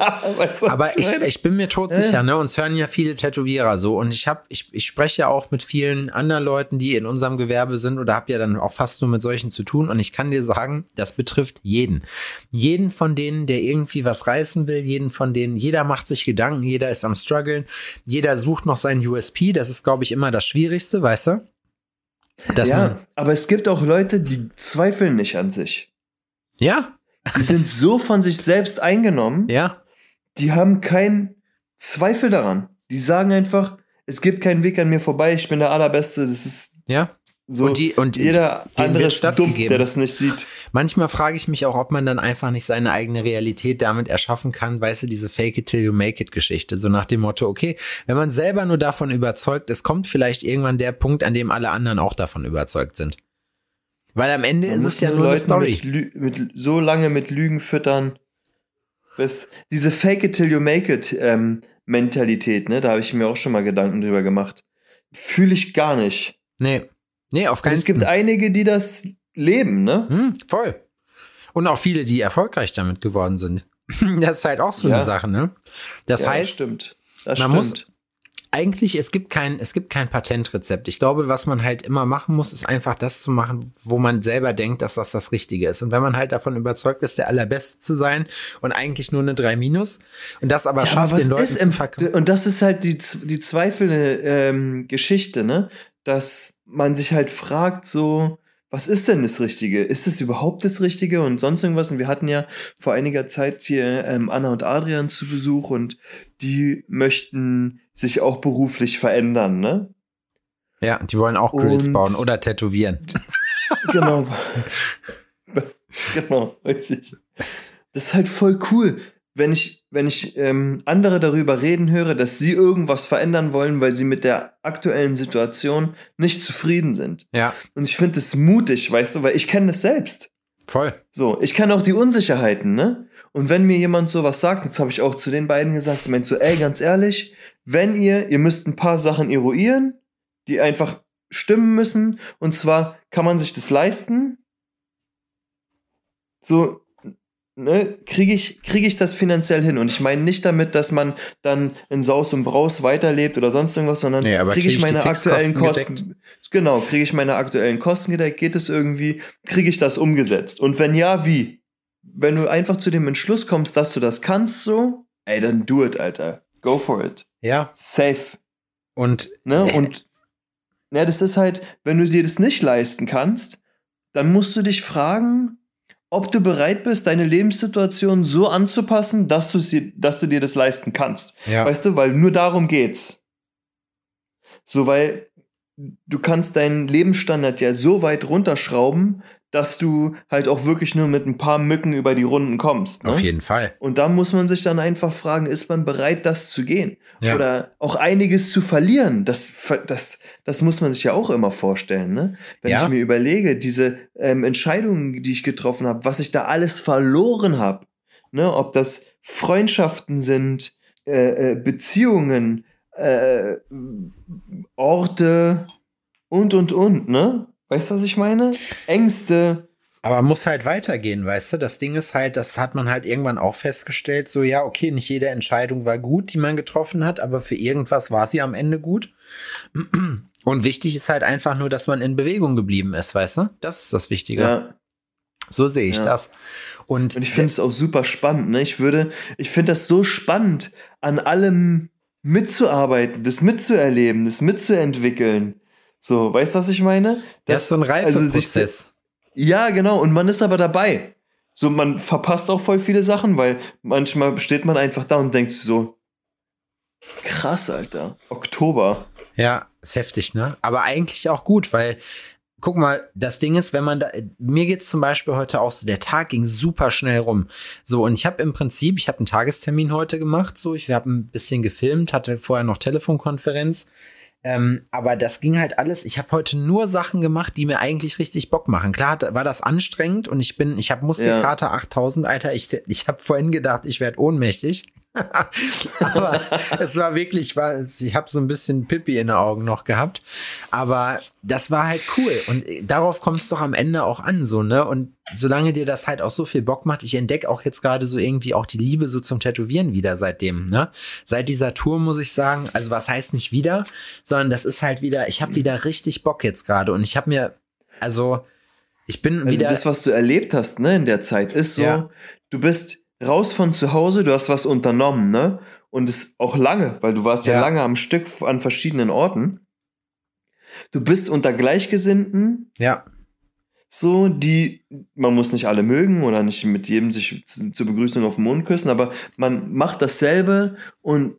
Speaker 1: Aber ich, ich bin mir todsicher, ne? Uns hören ja viele Tätowierer so. Und ich hab, ich, ich spreche ja auch mit vielen anderen Leuten, die in unserem Gewerbe sind oder habe ja dann auch fast nur mit solchen zu tun. Und ich kann dir sagen, das betrifft jeden. Jeden von denen, der irgendwie was reißen will, jeden von denen, jeder macht sich Gedanken, jeder ist am struggeln, jeder sucht noch seinen USP. Das ist, glaube ich, immer das Schwierigste, weißt du? Dass
Speaker 3: ja, aber es gibt auch Leute, die zweifeln nicht an sich.
Speaker 1: ja,
Speaker 3: Die sind so von sich selbst eingenommen,
Speaker 1: ja,
Speaker 3: die haben keinen Zweifel daran. Die sagen einfach, es gibt keinen Weg an mir vorbei, ich bin der Allerbeste. Das ist
Speaker 1: ja.
Speaker 3: So.
Speaker 1: Und die- und
Speaker 3: jeder andere ist dumm, der das nicht sieht.
Speaker 1: Manchmal frage ich mich auch, ob man dann einfach nicht seine eigene Realität damit erschaffen kann, weißt du, diese Fake it till you make it Geschichte, so nach dem Motto, okay, wenn man selber nur davon überzeugt, es kommt vielleicht irgendwann der Punkt, an dem alle anderen auch davon überzeugt sind. Weil am Ende
Speaker 3: Man
Speaker 1: ist es ja
Speaker 3: nur
Speaker 1: eine
Speaker 3: Leuten
Speaker 1: Story.
Speaker 3: Mit, mit, so lange mit Lügen füttern, bis diese Fake it till you make it ähm, Mentalität, ne, da habe ich mir auch schon mal Gedanken drüber gemacht. Fühle ich gar nicht.
Speaker 1: Nee, nee, auf keinen
Speaker 3: es gibt einige, die das leben, ne?
Speaker 1: Hm, voll. Und auch viele, die erfolgreich damit geworden sind. <laughs> Das ist halt auch so
Speaker 3: Ja.
Speaker 1: eine Sache, ne? Das
Speaker 3: Ja,
Speaker 1: heißt,
Speaker 3: stimmt. Das
Speaker 1: man
Speaker 3: stimmt.
Speaker 1: muss- eigentlich, es gibt kein, es gibt kein Patentrezept. Ich glaube, was man halt immer machen muss, ist einfach das zu machen, wo man selber denkt, dass das das Richtige ist. Und wenn man halt davon überzeugt ist, der Allerbeste zu sein und eigentlich nur eine 3 Minus und das aber
Speaker 3: Ja,
Speaker 1: schafft,
Speaker 3: aber
Speaker 1: den Leuten
Speaker 3: ist
Speaker 1: zu
Speaker 3: im,
Speaker 1: verkaufen.
Speaker 3: und das ist halt die, die zweifelnde ähm, Geschichte, ne? Dass man sich halt fragt, so, was ist denn das Richtige? Ist es überhaupt das Richtige und sonst irgendwas? Und wir hatten ja vor einiger Zeit hier ähm, Anna und Adrian zu Besuch und die möchten sich auch beruflich verändern, ne?
Speaker 1: Ja, die wollen auch Grills bauen oder tätowieren. <laughs>
Speaker 3: Genau. <laughs> genau, richtig. Das ist halt voll cool, wenn ich, wenn ich ähm, andere darüber reden höre, dass sie irgendwas verändern wollen, weil sie mit der aktuellen Situation nicht zufrieden sind.
Speaker 1: Ja,
Speaker 3: Und ich finde es mutig, weißt du, weil ich kenne das selbst.
Speaker 1: voll.
Speaker 3: So, ich kenne auch die Unsicherheiten, ne? Und wenn mir jemand sowas sagt, jetzt habe ich auch zu den beiden gesagt, ich meinte so, ey, ganz ehrlich, wenn ihr, ihr müsst ein paar Sachen eruieren, die einfach stimmen müssen, und zwar kann man sich das leisten. So, ne, kriege ich, krieg ich das finanziell hin? Und ich meine nicht damit, dass man dann in Saus und Braus weiterlebt oder sonst irgendwas, sondern
Speaker 1: Nee,
Speaker 3: kriege
Speaker 1: krieg
Speaker 3: ich meine aktuellen Kosten. Genau, kriege ich meine aktuellen Kosten gedeckt? Geht es irgendwie? Kriege ich das umgesetzt? Und wenn ja, wie? Wenn du einfach zu dem Entschluss kommst, dass du das kannst, so, ey, dann do it, Alter. Go for it.
Speaker 1: Ja.
Speaker 3: Safe.
Speaker 1: Und
Speaker 3: Ne? Und ja, das ist halt, wenn du dir das nicht leisten kannst, dann musst du dich fragen, ob du bereit bist, deine Lebenssituation so anzupassen, dass du, sie, dass du dir das leisten kannst.
Speaker 1: ja.
Speaker 3: Weißt du, weil nur darum geht's. So, weil du kannst deinen Lebensstandard ja so weit runterschrauben, dass du halt auch wirklich nur mit ein paar Mücken über die Runden kommst. Ne?
Speaker 1: auf jeden Fall.
Speaker 3: Und da muss man sich dann einfach fragen, ist man bereit, das zu gehen?
Speaker 1: Ja.
Speaker 3: Oder auch einiges zu verlieren? Das, das, das muss man sich ja auch immer vorstellen. Ne? Wenn
Speaker 1: Ja.
Speaker 3: ich mir überlege, diese ähm, Entscheidungen, die ich getroffen habe, was ich da alles verloren habe, ne? ob das Freundschaften sind, äh, äh, Beziehungen, äh, Orte und, und, und, ne? Weißt du, was ich meine? Ängste.
Speaker 1: Aber muss halt weitergehen, weißt du? Das Ding ist halt, das hat man halt irgendwann auch festgestellt, so ja, okay, nicht jede Entscheidung war gut, die man getroffen hat, aber für irgendwas war sie am Ende gut. Und wichtig ist halt einfach nur, dass man in Bewegung geblieben ist, weißt du? Das ist das Wichtige.
Speaker 3: Ja.
Speaker 1: So sehe ich
Speaker 3: Ja.
Speaker 1: das. Und,
Speaker 3: Und ich finde es auch super spannend. Ne? Ich würde, ich finde das so spannend, an allem mitzuarbeiten, das mitzuerleben, das mitzuentwickeln. So, weißt du, was ich meine?
Speaker 1: das ist so ein
Speaker 3: also sich
Speaker 1: Reifeprozess.
Speaker 3: Ja, genau. Und man ist aber dabei. So, man verpasst auch voll viele Sachen, weil manchmal steht man einfach da und denkt so, krass, Alter. Oktober.
Speaker 1: Ja, ist heftig, ne? Aber eigentlich auch gut, weil, guck mal, das Ding ist, wenn man da, mir geht's zum Beispiel heute auch so, der Tag ging super schnell rum. So, und ich habe im Prinzip, ich habe einen Tagestermin heute gemacht, so, ich habe ein bisschen gefilmt, hatte vorher noch Telefonkonferenz. Ähm, aber das ging halt alles. Ich habe heute nur Sachen gemacht, die mir eigentlich richtig Bock machen. Klar war das anstrengend und ich bin, ich habe Muskelkater 8000, Alter. Ich, ich habe vorhin gedacht, ich werde ohnmächtig. <laughs> aber es war wirklich, war, ich habe so ein bisschen Pippi in den Augen noch gehabt. Aber das war halt cool. Und darauf kommt es doch am Ende auch an, so, ne? Und solange dir das halt auch so viel Bock macht, ich entdecke auch jetzt gerade so irgendwie auch die Liebe so zum Tätowieren wieder seitdem, ne? Seit dieser Tour muss ich sagen, also was heißt nicht wieder, sondern das ist halt wieder, ich habe wieder richtig Bock jetzt gerade und ich habe mir, also ich bin
Speaker 3: Also
Speaker 1: wieder.
Speaker 3: das, was du erlebt hast, ne, in der Zeit, ist so,
Speaker 1: Ja.
Speaker 3: du bist raus von zu Hause, du hast was unternommen, ne? Und es auch lange, weil du warst ja,
Speaker 1: Ja.
Speaker 3: lange am Stück an verschiedenen Orten. Du bist unter Gleichgesinnten,
Speaker 1: ja,
Speaker 3: so, die, man muss nicht alle mögen oder nicht mit jedem sich zu, zu begrüßen und auf den Mund küssen, aber man macht dasselbe und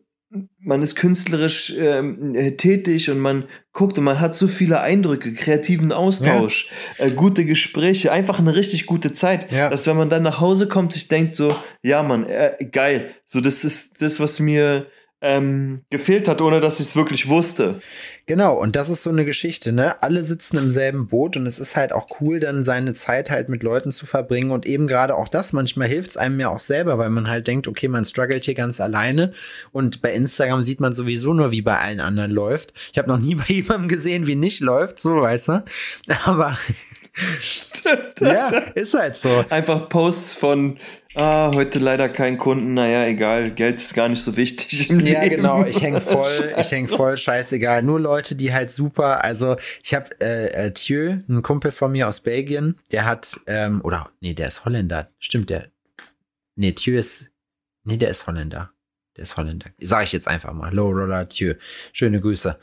Speaker 3: man ist künstlerisch ähm, äh, tätig und man guckt und man hat so viele Eindrücke, kreativen Austausch, äh, gute Gespräche, einfach eine richtig gute Zeit,
Speaker 1: Ja.
Speaker 3: dass wenn man dann nach Hause kommt, sich denkt so, ja Mann, äh, geil, so das ist das, was mir ähm, gefehlt hat, ohne dass ich es wirklich wusste.
Speaker 1: Genau, und das ist so eine Geschichte, ne? Alle sitzen im selben Boot und es ist halt auch cool, dann seine Zeit halt mit Leuten zu verbringen und eben gerade auch das, manchmal hilft es einem ja auch selber, weil man halt denkt, okay, man struggelt hier ganz alleine und bei Instagram sieht man sowieso nur, wie bei allen anderen läuft. Ich habe noch nie <laughs> bei jemandem gesehen, wie nicht läuft, so, weißt du? Aber ja, ist halt so.
Speaker 3: Einfach Posts von, ah, heute leider kein Kunden, naja, egal, Geld ist gar nicht so wichtig im
Speaker 1: Ja,
Speaker 3: Leben.
Speaker 1: genau. Ich hänge <laughs> voll, ich häng voll scheißegal. Nur Leute, die halt super. Also ich habe äh, äh, Thieu, ein Kumpel von mir aus Belgien, der hat ähm, oder nee, der ist Holländer. Stimmt der? Nee, Thieu ist nee, der ist Holländer. Der ist Holländer. Sage ich jetzt einfach mal. Low Roller Thieu. Schöne Grüße,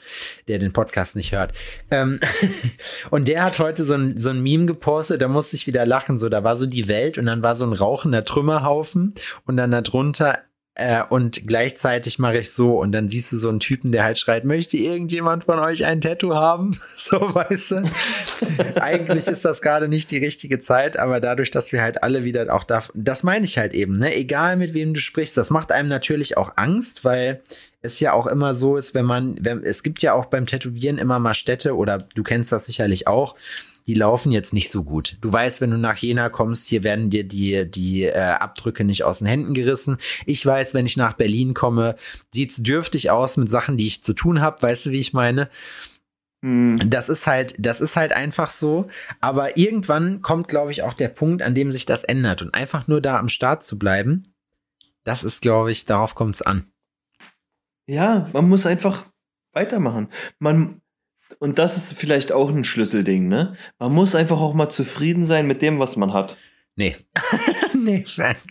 Speaker 1: der den Podcast nicht hört. Ähm, <laughs> und der hat heute so ein, so ein Meme gepostet, da musste ich wieder lachen. So, da war so die Welt und dann war so ein rauchender Trümmerhaufen und dann darunter äh, und gleichzeitig mache ich so und dann siehst du so einen Typen, der halt schreit, möchte irgendjemand von euch ein Tattoo haben? <laughs> So, weißt du? <laughs> Eigentlich ist das gerade nicht die richtige Zeit, aber dadurch, dass wir halt alle wieder auch da, das meine ich halt eben, ne? Egal mit wem du sprichst, das macht einem natürlich auch Angst, weil es ja auch immer so ist, wenn man, wenn, es gibt ja auch beim Tätowieren immer mal Städte oder du kennst das sicherlich auch, die laufen jetzt nicht so gut. Du weißt, wenn du nach Jena kommst, hier werden dir die, die äh, Abdrücke nicht aus den Händen gerissen. Ich weiß, wenn ich nach Berlin komme, sieht's dürftig aus mit Sachen, die ich zu tun habe. Weißt du, wie ich meine?
Speaker 3: Hm.
Speaker 1: Das ist halt, das ist halt einfach so. Aber irgendwann kommt, glaube ich, auch der Punkt, an dem sich das ändert. Und einfach nur da am Start zu bleiben, das ist, glaube ich, darauf kommt es an.
Speaker 3: Ja, man muss einfach weitermachen. Man, und das ist vielleicht auch ein Schlüsselding, ne? Man muss einfach auch mal zufrieden sein mit dem, was man hat.
Speaker 1: Nee. <laughs> nee,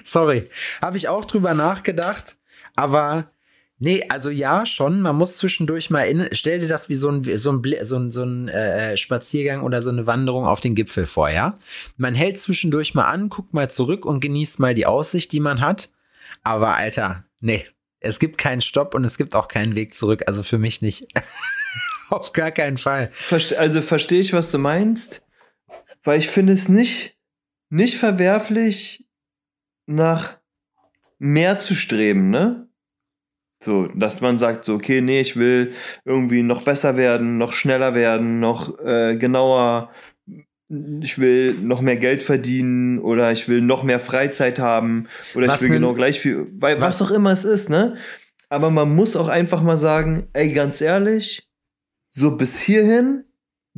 Speaker 1: sorry. Habe ich auch drüber nachgedacht, aber nee, also ja, schon. Man muss zwischendurch mal in. Stell dir das wie so ein, so ein, so ein, so ein äh, Spaziergang oder so eine Wanderung auf den Gipfel vor, ja? Man hält zwischendurch mal an, guckt mal zurück und genießt mal die Aussicht, die man hat. Aber Alter, nee. Es gibt keinen Stopp und es gibt auch keinen Weg zurück. Also für mich nicht. <laughs> Auf gar keinen Fall.
Speaker 3: Verste also verstehe ich, was du meinst, weil ich finde es nicht, nicht verwerflich, nach mehr zu streben, ne? So, dass man sagt, so, okay, nee, ich will irgendwie noch besser werden, noch schneller werden, noch äh, genauer, ich will noch mehr Geld verdienen oder ich will noch mehr Freizeit haben oder
Speaker 1: Was
Speaker 3: ich will
Speaker 1: denn-
Speaker 3: genau gleich viel, weil, was,
Speaker 1: was-
Speaker 3: auch immer es ist, ne? Aber man muss auch einfach mal sagen, ey, ganz ehrlich, so bis hierhin,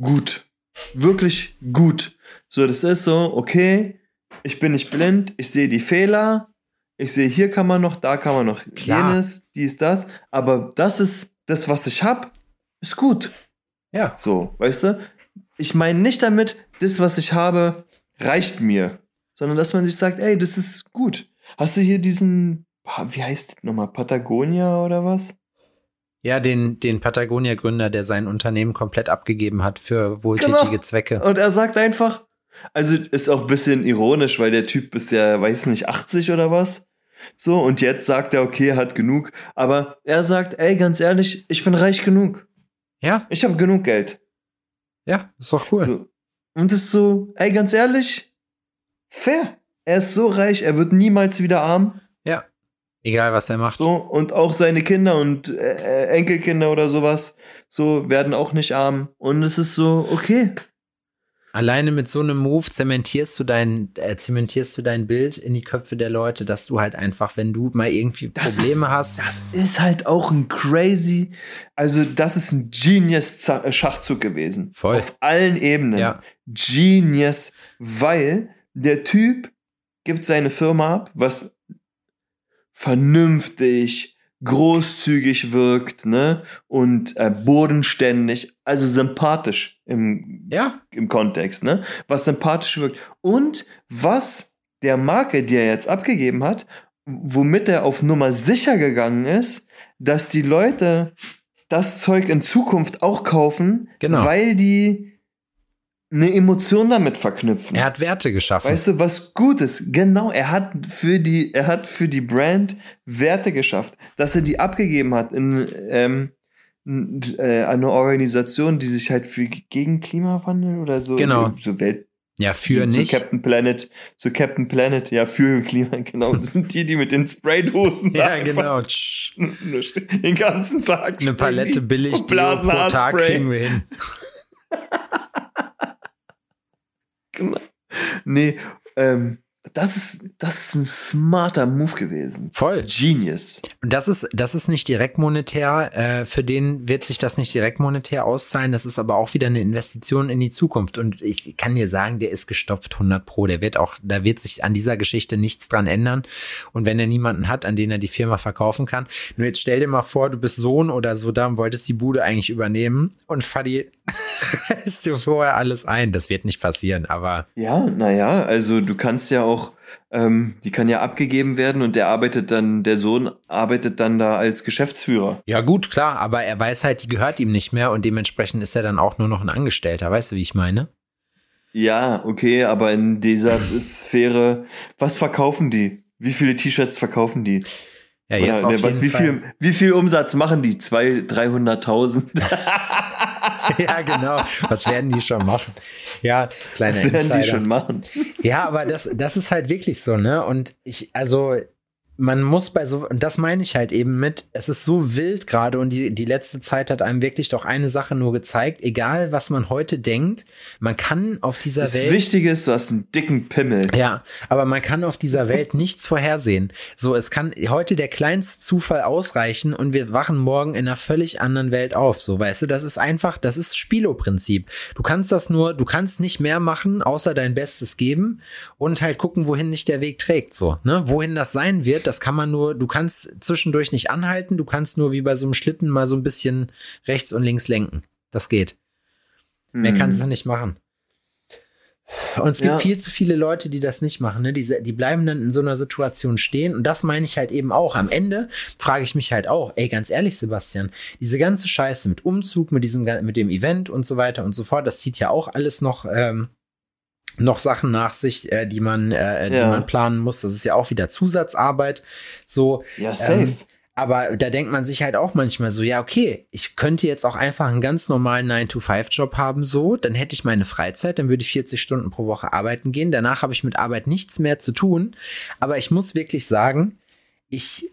Speaker 3: gut. Wirklich gut. So, das ist so, okay, ich bin nicht blind, ich sehe die Fehler, ich sehe, hier kann man noch, da kann man noch
Speaker 1: Klar.
Speaker 3: jenes, dies, das, aber das ist das, was ich hab, ist gut.
Speaker 1: Ja.
Speaker 3: So, weißt du? Ich meine nicht damit, das, was ich habe, reicht mir, sondern dass man sich sagt, ey, das ist gut. Hast du hier diesen, wie heißt das nochmal, Patagonia oder was?
Speaker 1: Ja, den, den Patagonia-Gründer, der sein Unternehmen komplett abgegeben hat für wohltätige
Speaker 3: Genau.
Speaker 1: Zwecke.
Speaker 3: Und er sagt einfach, also ist auch ein bisschen ironisch, weil der Typ ist ja, weiß nicht, 80 oder was. So, und jetzt sagt er, okay, er hat genug. Aber er sagt, ey, ganz ehrlich, ich bin reich genug.
Speaker 1: Ja,
Speaker 3: Ich habe genug Geld.
Speaker 1: ja, ist doch cool.
Speaker 3: So. Und es ist so, ey, ganz ehrlich, fair. Er ist so reich, er wird niemals wieder arm.
Speaker 1: Egal, was er macht.
Speaker 3: So, und auch seine Kinder und äh, Enkelkinder oder sowas, so werden auch nicht arm. Und es ist so, okay.
Speaker 1: Alleine mit so einem Move zementierst du dein, äh, zementierst du dein Bild in die Köpfe der Leute, dass du halt einfach, wenn du mal irgendwie
Speaker 3: Das
Speaker 1: Probleme
Speaker 3: ist,
Speaker 1: hast,
Speaker 3: Das ist halt auch ein crazy, also das ist ein Genius Za- Schachzug gewesen.
Speaker 1: Voll.
Speaker 3: Auf allen Ebenen.
Speaker 1: Ja.
Speaker 3: Genius, weil der Typ gibt seine Firma ab, was vernünftig, großzügig wirkt, ne? Und äh, bodenständig, also sympathisch im,
Speaker 1: ja,
Speaker 3: im Kontext, ne? Was sympathisch wirkt. Und was der Marke, die er jetzt abgegeben hat, womit er auf Nummer sicher gegangen ist, dass die Leute das Zeug in Zukunft auch kaufen,
Speaker 1: Genau.
Speaker 3: weil die eine Emotion damit verknüpfen.
Speaker 1: er hat Werte geschaffen.
Speaker 3: Weißt du, was gut ist? Genau, er hat für die, er hat für die Brand Werte geschafft, dass er die abgegeben hat in ähm, äh, eine Organisation, die sich halt für gegen Klimawandel oder so,
Speaker 1: Genau.
Speaker 3: so Welt,
Speaker 1: ja, für
Speaker 3: so
Speaker 1: nicht.
Speaker 3: Captain Planet, so Captain Planet, ja für Klima, <laughs> genau. Das sind die, die mit den Spraydosen <laughs>
Speaker 1: ja, genau. <laughs>
Speaker 3: Den ganzen Tag
Speaker 1: Eine Palette billig, die
Speaker 3: blasen
Speaker 1: pro Tag kriegen wir hin. <laughs>
Speaker 3: Genau. Nee, ähm, das ist, das ist ein smarter Move gewesen.
Speaker 1: Voll.
Speaker 3: Genius.
Speaker 1: Und das ist, das ist nicht direkt monetär. Äh, für den wird sich das nicht direkt monetär auszahlen. Das ist aber auch wieder eine Investition in die Zukunft. Und ich kann dir sagen, der ist gestopft 100 Pro. Der wird auch, da wird sich an dieser Geschichte nichts dran ändern. Und wenn er niemanden hat, an den er die Firma verkaufen kann. Nur jetzt stell dir mal vor, du bist Sohn oder so da und wolltest die Bude eigentlich übernehmen. Und Fadi <laughs> reißt dir vorher alles ein. Das wird nicht passieren, aber
Speaker 3: Ja, naja, also du kannst ja auch, ähm, die kann ja abgegeben werden und der arbeitet dann, der Sohn arbeitet dann da als Geschäftsführer.
Speaker 1: ja gut, klar. Aber er weiß halt, die gehört ihm nicht mehr und dementsprechend ist er dann auch nur noch ein Angestellter. Weißt du, wie ich meine?
Speaker 3: Ja, okay, aber in dieser <laughs> Sphäre, was verkaufen die? Wie viele T-Shirts verkaufen die?
Speaker 1: Ja,
Speaker 3: Oder,
Speaker 1: jetzt auf
Speaker 3: ne, was,
Speaker 1: jeden
Speaker 3: wie,
Speaker 1: Fall.
Speaker 3: viel, wie viel Umsatz machen die? Zwei, 300.000? <laughs>
Speaker 1: ja, genau. Was werden die schon machen? Ja, kleine
Speaker 3: Was werden die
Speaker 1: Insider.
Speaker 3: schon machen? <laughs>
Speaker 1: Ja, aber das, das ist halt wirklich so, ne? Und ich, also, man muss bei so, und das meine ich halt eben mit, es ist so wild gerade und die, die letzte Zeit hat einem wirklich doch eine Sache nur gezeigt, egal was man heute denkt, man kann auf dieser
Speaker 3: das
Speaker 1: Welt.
Speaker 3: Das Wichtige ist, du hast einen dicken Pimmel.
Speaker 1: Ja, aber man kann auf dieser Welt nichts vorhersehen. So, es kann heute der kleinste Zufall ausreichen und wir wachen morgen in einer völlig anderen Welt auf. So, weißt du, das ist einfach, das ist Spielo-Prinzip. Du kannst das nur, du kannst nicht mehr machen, außer dein Bestes geben und halt gucken, wohin nicht der Weg trägt. So, ne? Wohin das sein wird, das kann man nur, du kannst zwischendurch nicht anhalten, du kannst nur wie bei so einem Schlitten mal so ein bisschen rechts und links lenken. Das geht. Mhm. Mehr kannst du nicht machen. Und es gibt ja. viel zu viele Leute, die das nicht machen. Ne? Die, die bleiben dann in so einer Situation stehen. Und das meine ich halt eben auch. Am Ende frage ich mich halt auch, ey, ganz ehrlich, Sebastian, diese ganze Scheiße mit Umzug, mit diesem, mit dem Event und so weiter und so fort, das zieht ja auch alles noch ähm, noch Sachen nach sich, äh, die man, äh, die man planen muss. Das ist ja auch wieder Zusatzarbeit. So.
Speaker 3: Ja, safe. Ähm,
Speaker 1: aber da denkt man sich halt auch manchmal so, ja, okay, ich könnte jetzt auch einfach einen ganz normalen 9-to-5-Job haben, so, dann hätte ich meine Freizeit, dann würde ich 40 Stunden pro Woche arbeiten gehen. Danach habe ich mit Arbeit nichts mehr zu tun. Aber ich muss wirklich sagen, ich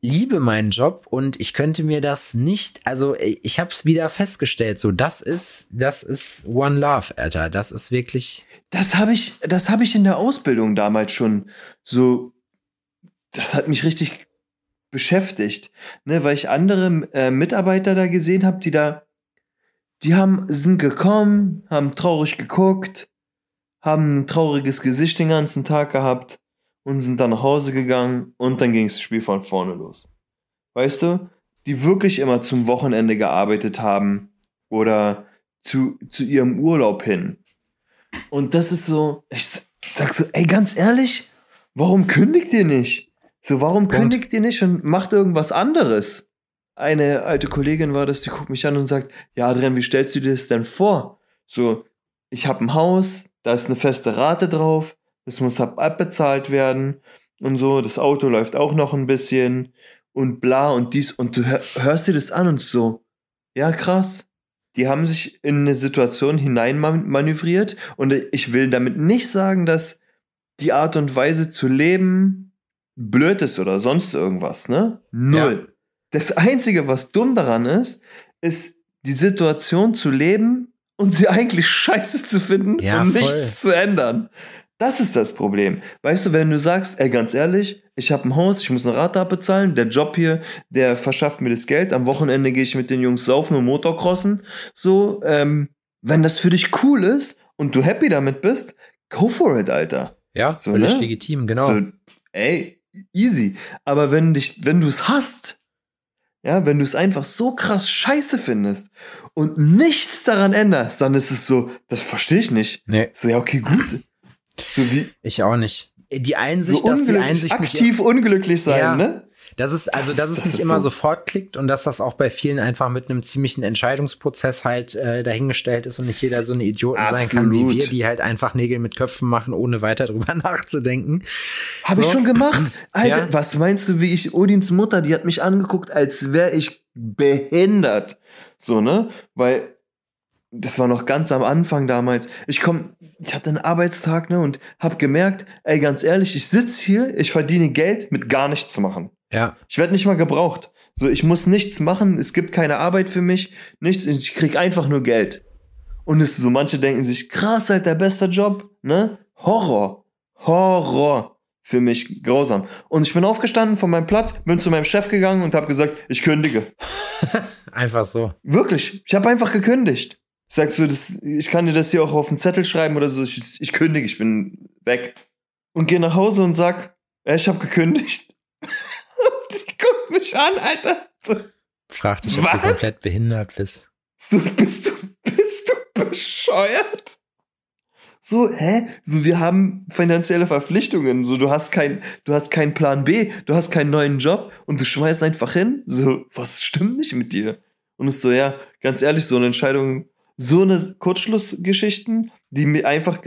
Speaker 1: liebe meinen Job und ich könnte mir das nicht, also ich habe es wieder festgestellt, so das ist, das ist One Love, Alter, das ist wirklich.
Speaker 3: Das habe ich, das habe ich in der Ausbildung damals schon so, das hat mich richtig beschäftigt, ne, weil ich andere äh, Mitarbeiter da gesehen habe, die da, die haben, sind gekommen, haben traurig geguckt, haben ein trauriges Gesicht den ganzen Tag gehabt und sind dann nach Hause gegangen und dann ging das Spiel von vorne los. Weißt du? Die wirklich immer zum Wochenende gearbeitet haben oder zu, zu ihrem Urlaub hin. Und das ist so, ich sag so, ey, ganz ehrlich, warum kündigt ihr nicht? So, warum kündigt ihr nicht und macht irgendwas anderes? Eine alte Kollegin war das, die guckt mich an und sagt, ja, Adrian, wie stellst du dir das denn vor? So, ich habe ein Haus, da ist eine feste Rate drauf, es muss abbezahlt werden und so, das Auto läuft auch noch ein bisschen und bla und dies und du hörst dir das an und so, ja krass. Die haben sich in eine Situation hineinmanövriert und ich will damit nicht sagen, dass die Art und Weise zu leben blöd ist oder sonst irgendwas, ne? Null. Ja. Das Einzige, was dumm daran ist, ist die Situation zu leben und sie eigentlich scheiße zu finden ja, und voll. nichts zu ändern. Das ist das Problem. Weißt du, wenn du sagst, ey, ganz ehrlich, ich habe ein Haus, ich muss eine Rate abbezahlen, der Job hier, der verschafft mir das Geld, am Wochenende gehe ich mit den Jungs saufen und Motocrossen, so, ähm, wenn das für dich cool ist und du happy damit bist, go for it, Alter.
Speaker 1: Ja, so, völlig ne? legitim, genau.
Speaker 3: So, ey, easy. Aber wenn dich, wenn du es hast, ja, wenn du es einfach so krass scheiße findest und nichts daran änderst, dann ist es so, das verstehe ich nicht.
Speaker 1: Nee.
Speaker 3: So, ja, okay, gut.
Speaker 1: So wie ich auch nicht. Die Einsicht, so dass die Einsicht
Speaker 3: aktiv unglücklich sein, ja, ne?
Speaker 1: Das ist, also, das dass es das nicht immer so sofort klickt und dass das auch bei vielen einfach mit einem ziemlichen Entscheidungsprozess halt äh, dahingestellt ist und nicht jeder so eine Idioten Absolut. sein kann wie wir, die halt einfach Nägel mit Köpfen machen, ohne weiter drüber <laughs> nachzudenken.
Speaker 3: Habe so. ich schon gemacht. <clears throat> Alter, ja. was meinst du, wie ich, Odins Mutter, die hat mich angeguckt, als wäre ich behindert. So, ne? Weil das war noch ganz am Anfang damals. Ich komm, ich hatte einen Arbeitstag, ne, und hab gemerkt, ey, ganz ehrlich, ich sitz hier, ich verdiene Geld mit gar nichts zu machen.
Speaker 1: Ja.
Speaker 3: Ich werde nicht mal gebraucht. So, ich muss nichts machen, es gibt keine Arbeit für mich, nichts, ich krieg einfach nur Geld. Und es ist so, manche denken sich, krass, halt der beste Job, ne? Horror. Horror. Für mich grausam. Und ich bin aufgestanden von meinem Platz, bin zu meinem Chef gegangen und habe gesagt, ich kündige. <laughs>
Speaker 1: einfach so.
Speaker 3: Wirklich. Ich habe einfach gekündigt. Sagst du, das, ich kann dir das hier auch auf einen Zettel schreiben oder so, ich, ich kündige, ich bin weg. Und gehe nach Hause und sag, ich habe gekündigt. <laughs> Sie guckt mich an, Alter.
Speaker 1: Frag dich, ob was? du komplett behindert bist.
Speaker 3: So, bist du, bist du bescheuert? So, hä? So, wir haben finanzielle Verpflichtungen. So, du hast kein, du hast keinen Plan B, du hast keinen neuen Job und du schmeißt einfach hin. So, was stimmt nicht mit dir? Und ist so, ja, ganz ehrlich, so eine Entscheidung so eine Kurzschlussgeschichten, die mir einfach,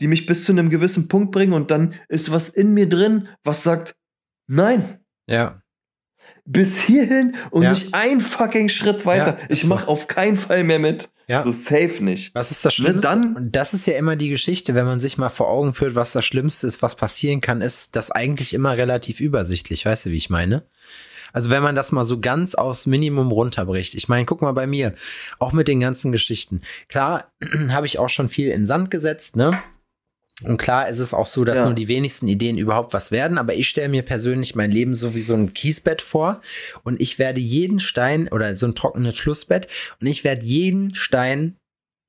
Speaker 3: die mich bis zu einem gewissen Punkt bringen und dann ist was in mir drin, was sagt, nein.
Speaker 1: Ja.
Speaker 3: bis hierhin und
Speaker 1: Ja.
Speaker 3: nicht ein fucking Schritt weiter.
Speaker 1: Ja,
Speaker 3: ich
Speaker 1: so.
Speaker 3: mach auf keinen Fall mehr mit.
Speaker 1: Ja.
Speaker 3: So safe nicht.
Speaker 1: Was ist das
Speaker 3: Ne,
Speaker 1: Schlimmste?
Speaker 3: dann-
Speaker 1: und das ist ja immer die Geschichte, wenn man sich mal vor Augen führt, was das Schlimmste ist, was passieren kann, ist das eigentlich immer relativ übersichtlich. Weißt du, wie ich meine? Also wenn man das mal so ganz aufs Minimum runterbricht. Ich meine, guck mal bei mir, auch mit den ganzen Geschichten. Klar, <clears throat> habe ich auch schon viel in den Sand gesetzt, ne? Und klar ist es auch so, dass
Speaker 3: Ja.
Speaker 1: nur die wenigsten Ideen überhaupt was werden, aber ich stelle mir persönlich mein Leben so wie so ein Kiesbett vor und ich werde jeden Stein oder so ein trockenes Flussbett und ich werde jeden Stein,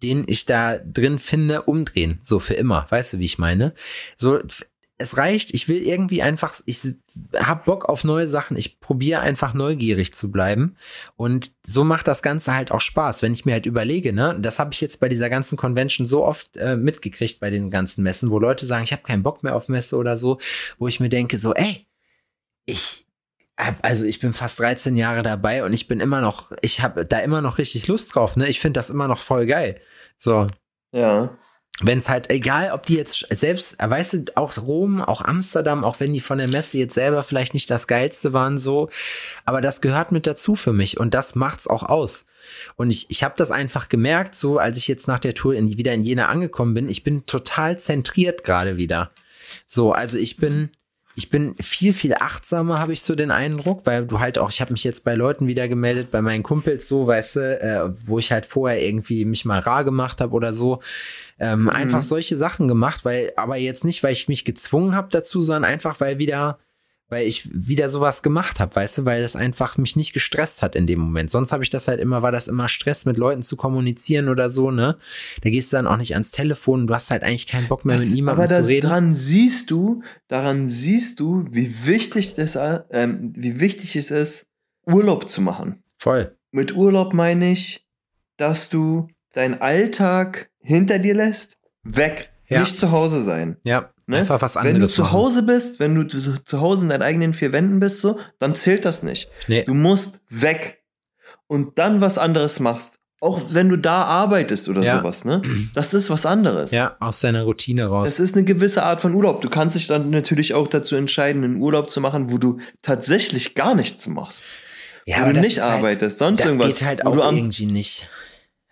Speaker 1: den ich da drin finde, umdrehen, so für immer. Weißt du, wie ich meine? So, es reicht, ich will irgendwie einfach, ich hab Bock auf neue Sachen, ich probiere einfach neugierig zu bleiben und so macht das Ganze halt auch Spaß, wenn ich mir halt überlege, ne, das habe ich jetzt bei dieser ganzen Convention so oft äh, mitgekriegt bei den ganzen Messen, wo Leute sagen, ich habe keinen Bock mehr auf Messe oder so, wo ich mir denke so, ey, ich hab, also ich bin fast 13 Jahre dabei und ich bin immer noch, ich habe da immer noch richtig Lust drauf, ne? Ich finde das immer noch voll geil. So,
Speaker 3: Ja.
Speaker 1: Wenn es halt, egal ob die jetzt selbst, weißt du, auch Rom, auch Amsterdam, auch wenn die von der Messe jetzt selber vielleicht nicht das Geilste waren, so, aber das gehört mit dazu für mich und das macht's auch aus. Und ich, ich habe das einfach gemerkt, so als ich jetzt nach der Tour in, wieder in Jena angekommen bin, ich bin total zentriert gerade wieder. So, also ich bin, ich bin viel, viel achtsamer, habe ich so den Eindruck, weil du halt auch, ich habe mich jetzt bei Leuten wieder gemeldet, bei meinen Kumpels so, weißt du, äh, wo ich halt vorher irgendwie mich mal rar gemacht habe oder so. Ähm, Einfach solche Sachen gemacht, weil, aber jetzt nicht, weil ich mich gezwungen habe dazu, sondern einfach, weil wieder, weil ich wieder sowas gemacht habe, weißt du, weil das einfach mich nicht gestresst hat in dem Moment. Sonst habe ich das halt immer, war das immer Stress, mit Leuten zu kommunizieren oder so, ne? Da gehst du dann auch nicht ans Telefon, du hast halt eigentlich keinen Bock mehr
Speaker 3: Das,
Speaker 1: mit niemandem
Speaker 3: aber
Speaker 1: zu
Speaker 3: das,
Speaker 1: reden.
Speaker 3: daran siehst du, daran siehst du, wie wichtig das, ähm, wie wichtig es ist, Urlaub zu machen.
Speaker 1: Voll.
Speaker 3: Mit Urlaub meine ich, dass du deinen Alltag hinter dir lässt, weg,
Speaker 1: Ja.
Speaker 3: nicht zu Hause sein.
Speaker 1: Ja,
Speaker 3: Ne?
Speaker 1: einfach was anderes.
Speaker 3: Wenn du zu. Hause bist, wenn du zu Hause in deinen eigenen vier Wänden bist, so, dann zählt das nicht.
Speaker 1: Nee.
Speaker 3: Du musst weg und dann was anderes machst. Auch wenn du da arbeitest oder
Speaker 1: Ja.
Speaker 3: sowas, ne? Das ist was anderes.
Speaker 1: Ja, aus deiner Routine raus.
Speaker 3: Es ist eine gewisse Art von Urlaub. Du kannst dich dann natürlich auch dazu entscheiden, einen Urlaub zu machen, wo du tatsächlich gar nichts machst.
Speaker 1: ja,
Speaker 3: wo
Speaker 1: aber
Speaker 3: du
Speaker 1: das
Speaker 3: nicht
Speaker 1: halt,
Speaker 3: arbeitest, sonst
Speaker 1: das
Speaker 3: irgendwas.
Speaker 1: geht halt auch irgendwie nicht.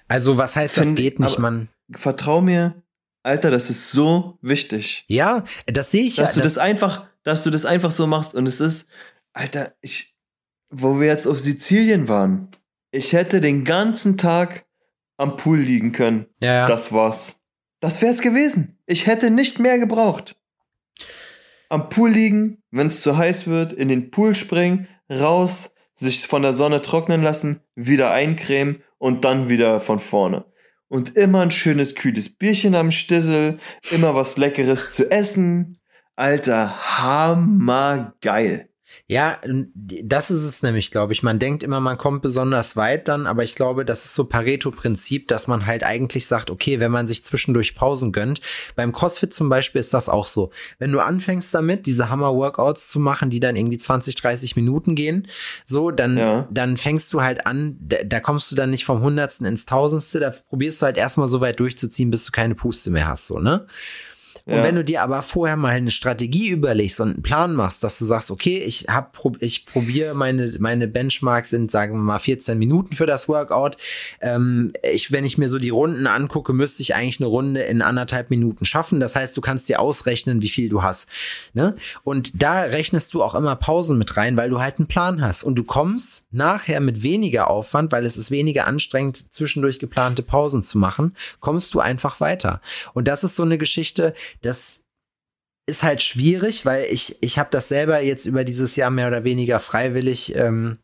Speaker 1: Also, was heißt, das geht nicht, Mann?
Speaker 3: Vertrau mir, Alter, das ist so wichtig.
Speaker 1: Ja, das sehe ich
Speaker 3: dass
Speaker 1: ja.
Speaker 3: du das einfach, dass du das einfach so machst und es ist, Alter, ich, wo wir jetzt auf Sizilien waren, ich hätte den ganzen Tag am Pool liegen können.
Speaker 1: ja, ja.
Speaker 3: Das war's. Das wär's gewesen. Ich hätte nicht mehr gebraucht. Am Pool liegen, wenn es zu heiß wird, in den Pool springen, raus, sich von der Sonne trocknen lassen, wieder eincremen und dann wieder von vorne. Und immer ein schönes kühles Bierchen am Stissel, immer was Leckeres zu essen. Alter, hammergeil.
Speaker 1: Ja, das ist es nämlich, glaube ich. Man denkt immer, man kommt besonders weit dann, aber ich glaube, das ist so Pareto-Prinzip, dass man halt eigentlich sagt, okay, wenn man sich zwischendurch Pausen gönnt. Beim CrossFit zum Beispiel ist das auch so. Wenn du anfängst damit, diese Hammer-Workouts zu machen, die dann irgendwie 20, 30 Minuten gehen, so, dann,
Speaker 3: Ja.
Speaker 1: dann fängst du halt an, da, da kommst du dann nicht vom Hundertsten ins Tausendste, da probierst du halt erstmal so weit durchzuziehen, bis du keine Puste mehr hast, so, ne? Und
Speaker 3: Ja.
Speaker 1: wenn du dir aber vorher mal eine Strategie überlegst und einen Plan machst, dass du sagst, okay, ich hab, ich probiere meine, meine Benchmarks sind, sagen wir mal, 14 Minuten für das Workout. Ähm, ich, wenn ich mir so die Runden angucke, müsste ich eigentlich eine Runde in anderthalb Minuten schaffen. Das heißt, du kannst dir ausrechnen, wie viel du hast. Ne? Und da rechnest du auch immer Pausen mit rein, weil du halt einen Plan hast. Und du kommst nachher mit weniger Aufwand, weil es ist weniger anstrengend, zwischendurch geplante Pausen zu machen, kommst du einfach weiter. Und das ist so eine Geschichte, das ist halt schwierig, weil ich, ich habe das selber jetzt über dieses Jahr mehr oder weniger freiwillig ähm,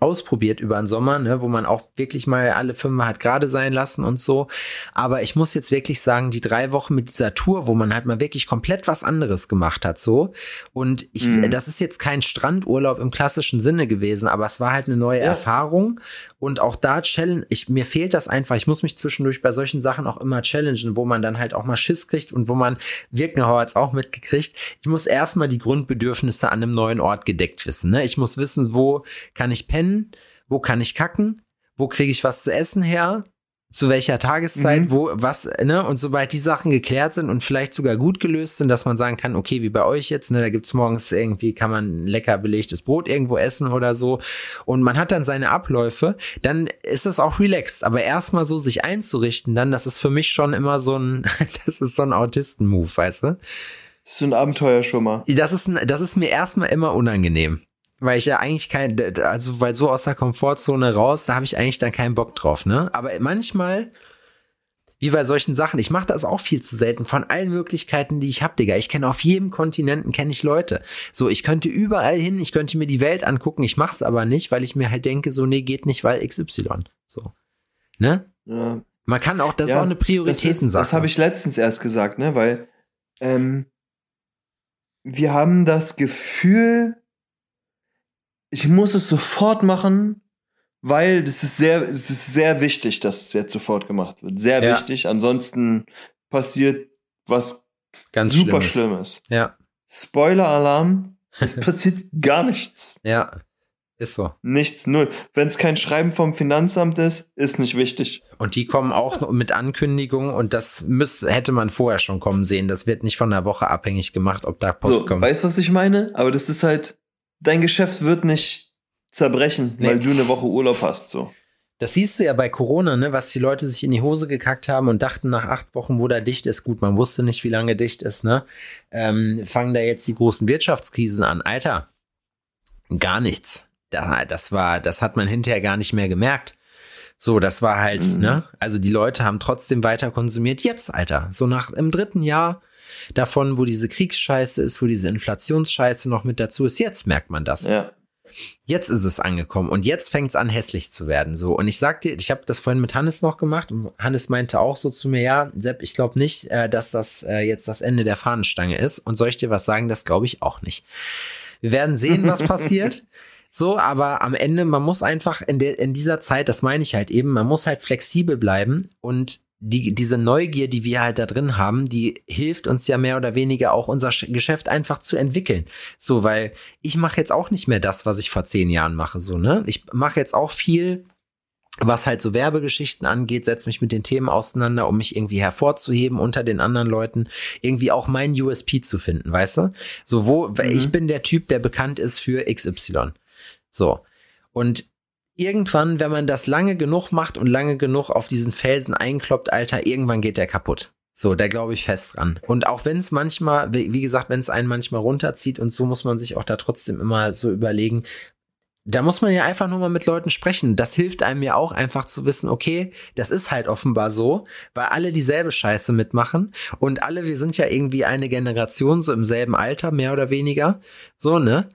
Speaker 1: ausprobiert über den Sommer, ne, wo man auch wirklich mal alle fünf hat gerade sein lassen und so. Aber ich muss jetzt wirklich sagen, die drei Wochen mit dieser Tour, wo man halt mal wirklich komplett was anderes gemacht hat, so. Und ich,
Speaker 3: Mhm.
Speaker 1: das ist jetzt kein Strandurlaub im klassischen Sinne gewesen, aber es war halt eine neue
Speaker 3: Ja.
Speaker 1: Erfahrung. Und auch da challenge, ich, mir fehlt das einfach. Ich muss mich zwischendurch bei solchen Sachen auch immer challengen, wo man dann halt auch mal Schiss kriegt und wo man, Wirkenhauer hat's auch mitgekriegt. Ich muss erstmal die Grundbedürfnisse an einem neuen Ort gedeckt wissen. Ne? Ich muss wissen, wo kann ich pennen, wo kann ich kacken, wo kriege ich was zu essen her, zu welcher Tageszeit,
Speaker 3: Mhm.
Speaker 1: wo, was, ne, und sobald die Sachen geklärt sind und vielleicht sogar gut gelöst sind, dass man sagen kann, okay, wie bei euch jetzt, ne, da gibt's morgens irgendwie, kann man lecker belegtes Brot irgendwo essen oder so, und man hat dann seine Abläufe, dann ist das auch relaxed, aber erstmal so sich einzurichten, dann, das ist für mich schon immer so ein, <laughs> das ist so ein Autisten-Move, weißt du?
Speaker 3: Das ist so ein Abenteuerschummer.
Speaker 1: Das ist, das ist mir erstmal immer unangenehm. Weil ich ja eigentlich kein, also weil so aus der Komfortzone raus, da habe ich eigentlich dann keinen Bock drauf, ne? Aber manchmal, wie bei solchen Sachen, ich mache das auch viel zu selten, von allen Möglichkeiten, die ich hab, Digga. Ich kenne auf jedem Kontinenten, kenne ich Leute. So, ich könnte überall hin, ich könnte mir die Welt angucken, ich mach's aber nicht, weil ich mir halt denke, so, nee, geht nicht, weil XY. So. Ne?
Speaker 3: Ja.
Speaker 1: Man kann auch, das
Speaker 3: Ja,
Speaker 1: ist auch eine
Speaker 3: Das,
Speaker 1: Prioritätensache.
Speaker 3: das habe ich letztens erst gesagt, ne? Weil ähm, wir haben das Gefühl, ich muss es sofort machen, weil es ist sehr, es ist sehr wichtig, dass es jetzt sofort gemacht wird. Sehr
Speaker 1: Ja.
Speaker 3: wichtig. Ansonsten passiert was
Speaker 1: Ganz
Speaker 3: super
Speaker 1: Schlimmes.
Speaker 3: Schlimmes.
Speaker 1: Ja,
Speaker 3: Spoiler-Alarm, es <laughs> passiert gar nichts.
Speaker 1: ja. Ist so.
Speaker 3: Nichts, null. Wenn es kein Schreiben vom Finanzamt ist, ist nicht wichtig.
Speaker 1: Und die kommen auch mit Ankündigungen und das müß, hätte man vorher schon kommen sehen. Das wird nicht von der Woche abhängig gemacht, ob da Post
Speaker 3: so,
Speaker 1: kommt.
Speaker 3: weißt du, was ich meine? Aber das ist halt, dein Geschäft wird nicht zerbrechen,
Speaker 1: Nee.
Speaker 3: weil du eine Woche Urlaub hast, so.
Speaker 1: Das siehst du ja bei Corona, ne, was die Leute sich in die Hose gekackt haben und dachten nach acht Wochen, wo da dicht ist, gut, man wusste nicht, wie lange dicht ist, ne? Ähm, fangen da jetzt die großen Wirtschaftskrisen an. Alter, gar nichts. Da, das war, das hat man hinterher gar nicht mehr gemerkt. So, das war halt,
Speaker 3: Mhm.
Speaker 1: ne? Also die Leute haben trotzdem weiter konsumiert. Jetzt, Alter, so nach im dritten Jahr davon, wo diese Kriegsscheiße ist, wo diese Inflationsscheiße noch mit dazu ist, jetzt merkt man das.
Speaker 3: Ja.
Speaker 1: Jetzt ist es angekommen und jetzt fängt es an hässlich zu werden. So und ich sag dir, ich habe das vorhin mit Hannes noch gemacht und Hannes meinte auch so zu mir, ja, Sepp, ich glaube nicht, äh, dass das äh, jetzt das Ende der Fahnenstange ist. Und soll ich dir was sagen? Das glaube ich auch nicht. Wir werden sehen, was <laughs> passiert. So, aber am Ende, man muss einfach in, der in dieser Zeit, das meine ich halt eben, man muss halt flexibel bleiben und die, diese Neugier, die wir halt da drin haben, die hilft uns ja mehr oder weniger auch unser Sch- Geschäft einfach zu entwickeln. So, weil ich mache jetzt auch nicht mehr das, was ich vor zehn Jahren mache, so, ne? Ich mache jetzt auch viel, was halt so Werbegeschichten angeht, setze mich mit den Themen auseinander, um mich irgendwie hervorzuheben unter den anderen Leuten, irgendwie auch mein USP zu finden, weißt du? So, wo, weil
Speaker 3: Mhm.
Speaker 1: ich bin der Typ, der bekannt ist für XY. So. Und irgendwann, wenn man das lange genug macht und lange genug auf diesen Felsen einkloppt, Alter, irgendwann geht der kaputt. So, da glaube ich fest dran. Und auch wenn es manchmal, wie gesagt, wenn es einen manchmal runterzieht und so muss man sich auch da trotzdem immer so überlegen, da muss man ja einfach nur mal mit Leuten sprechen. Das hilft einem ja auch einfach zu wissen, okay, das ist halt offenbar so, weil alle dieselbe Scheiße mitmachen und alle, wir sind ja irgendwie eine Generation, so im selben Alter, mehr oder weniger. So, ne?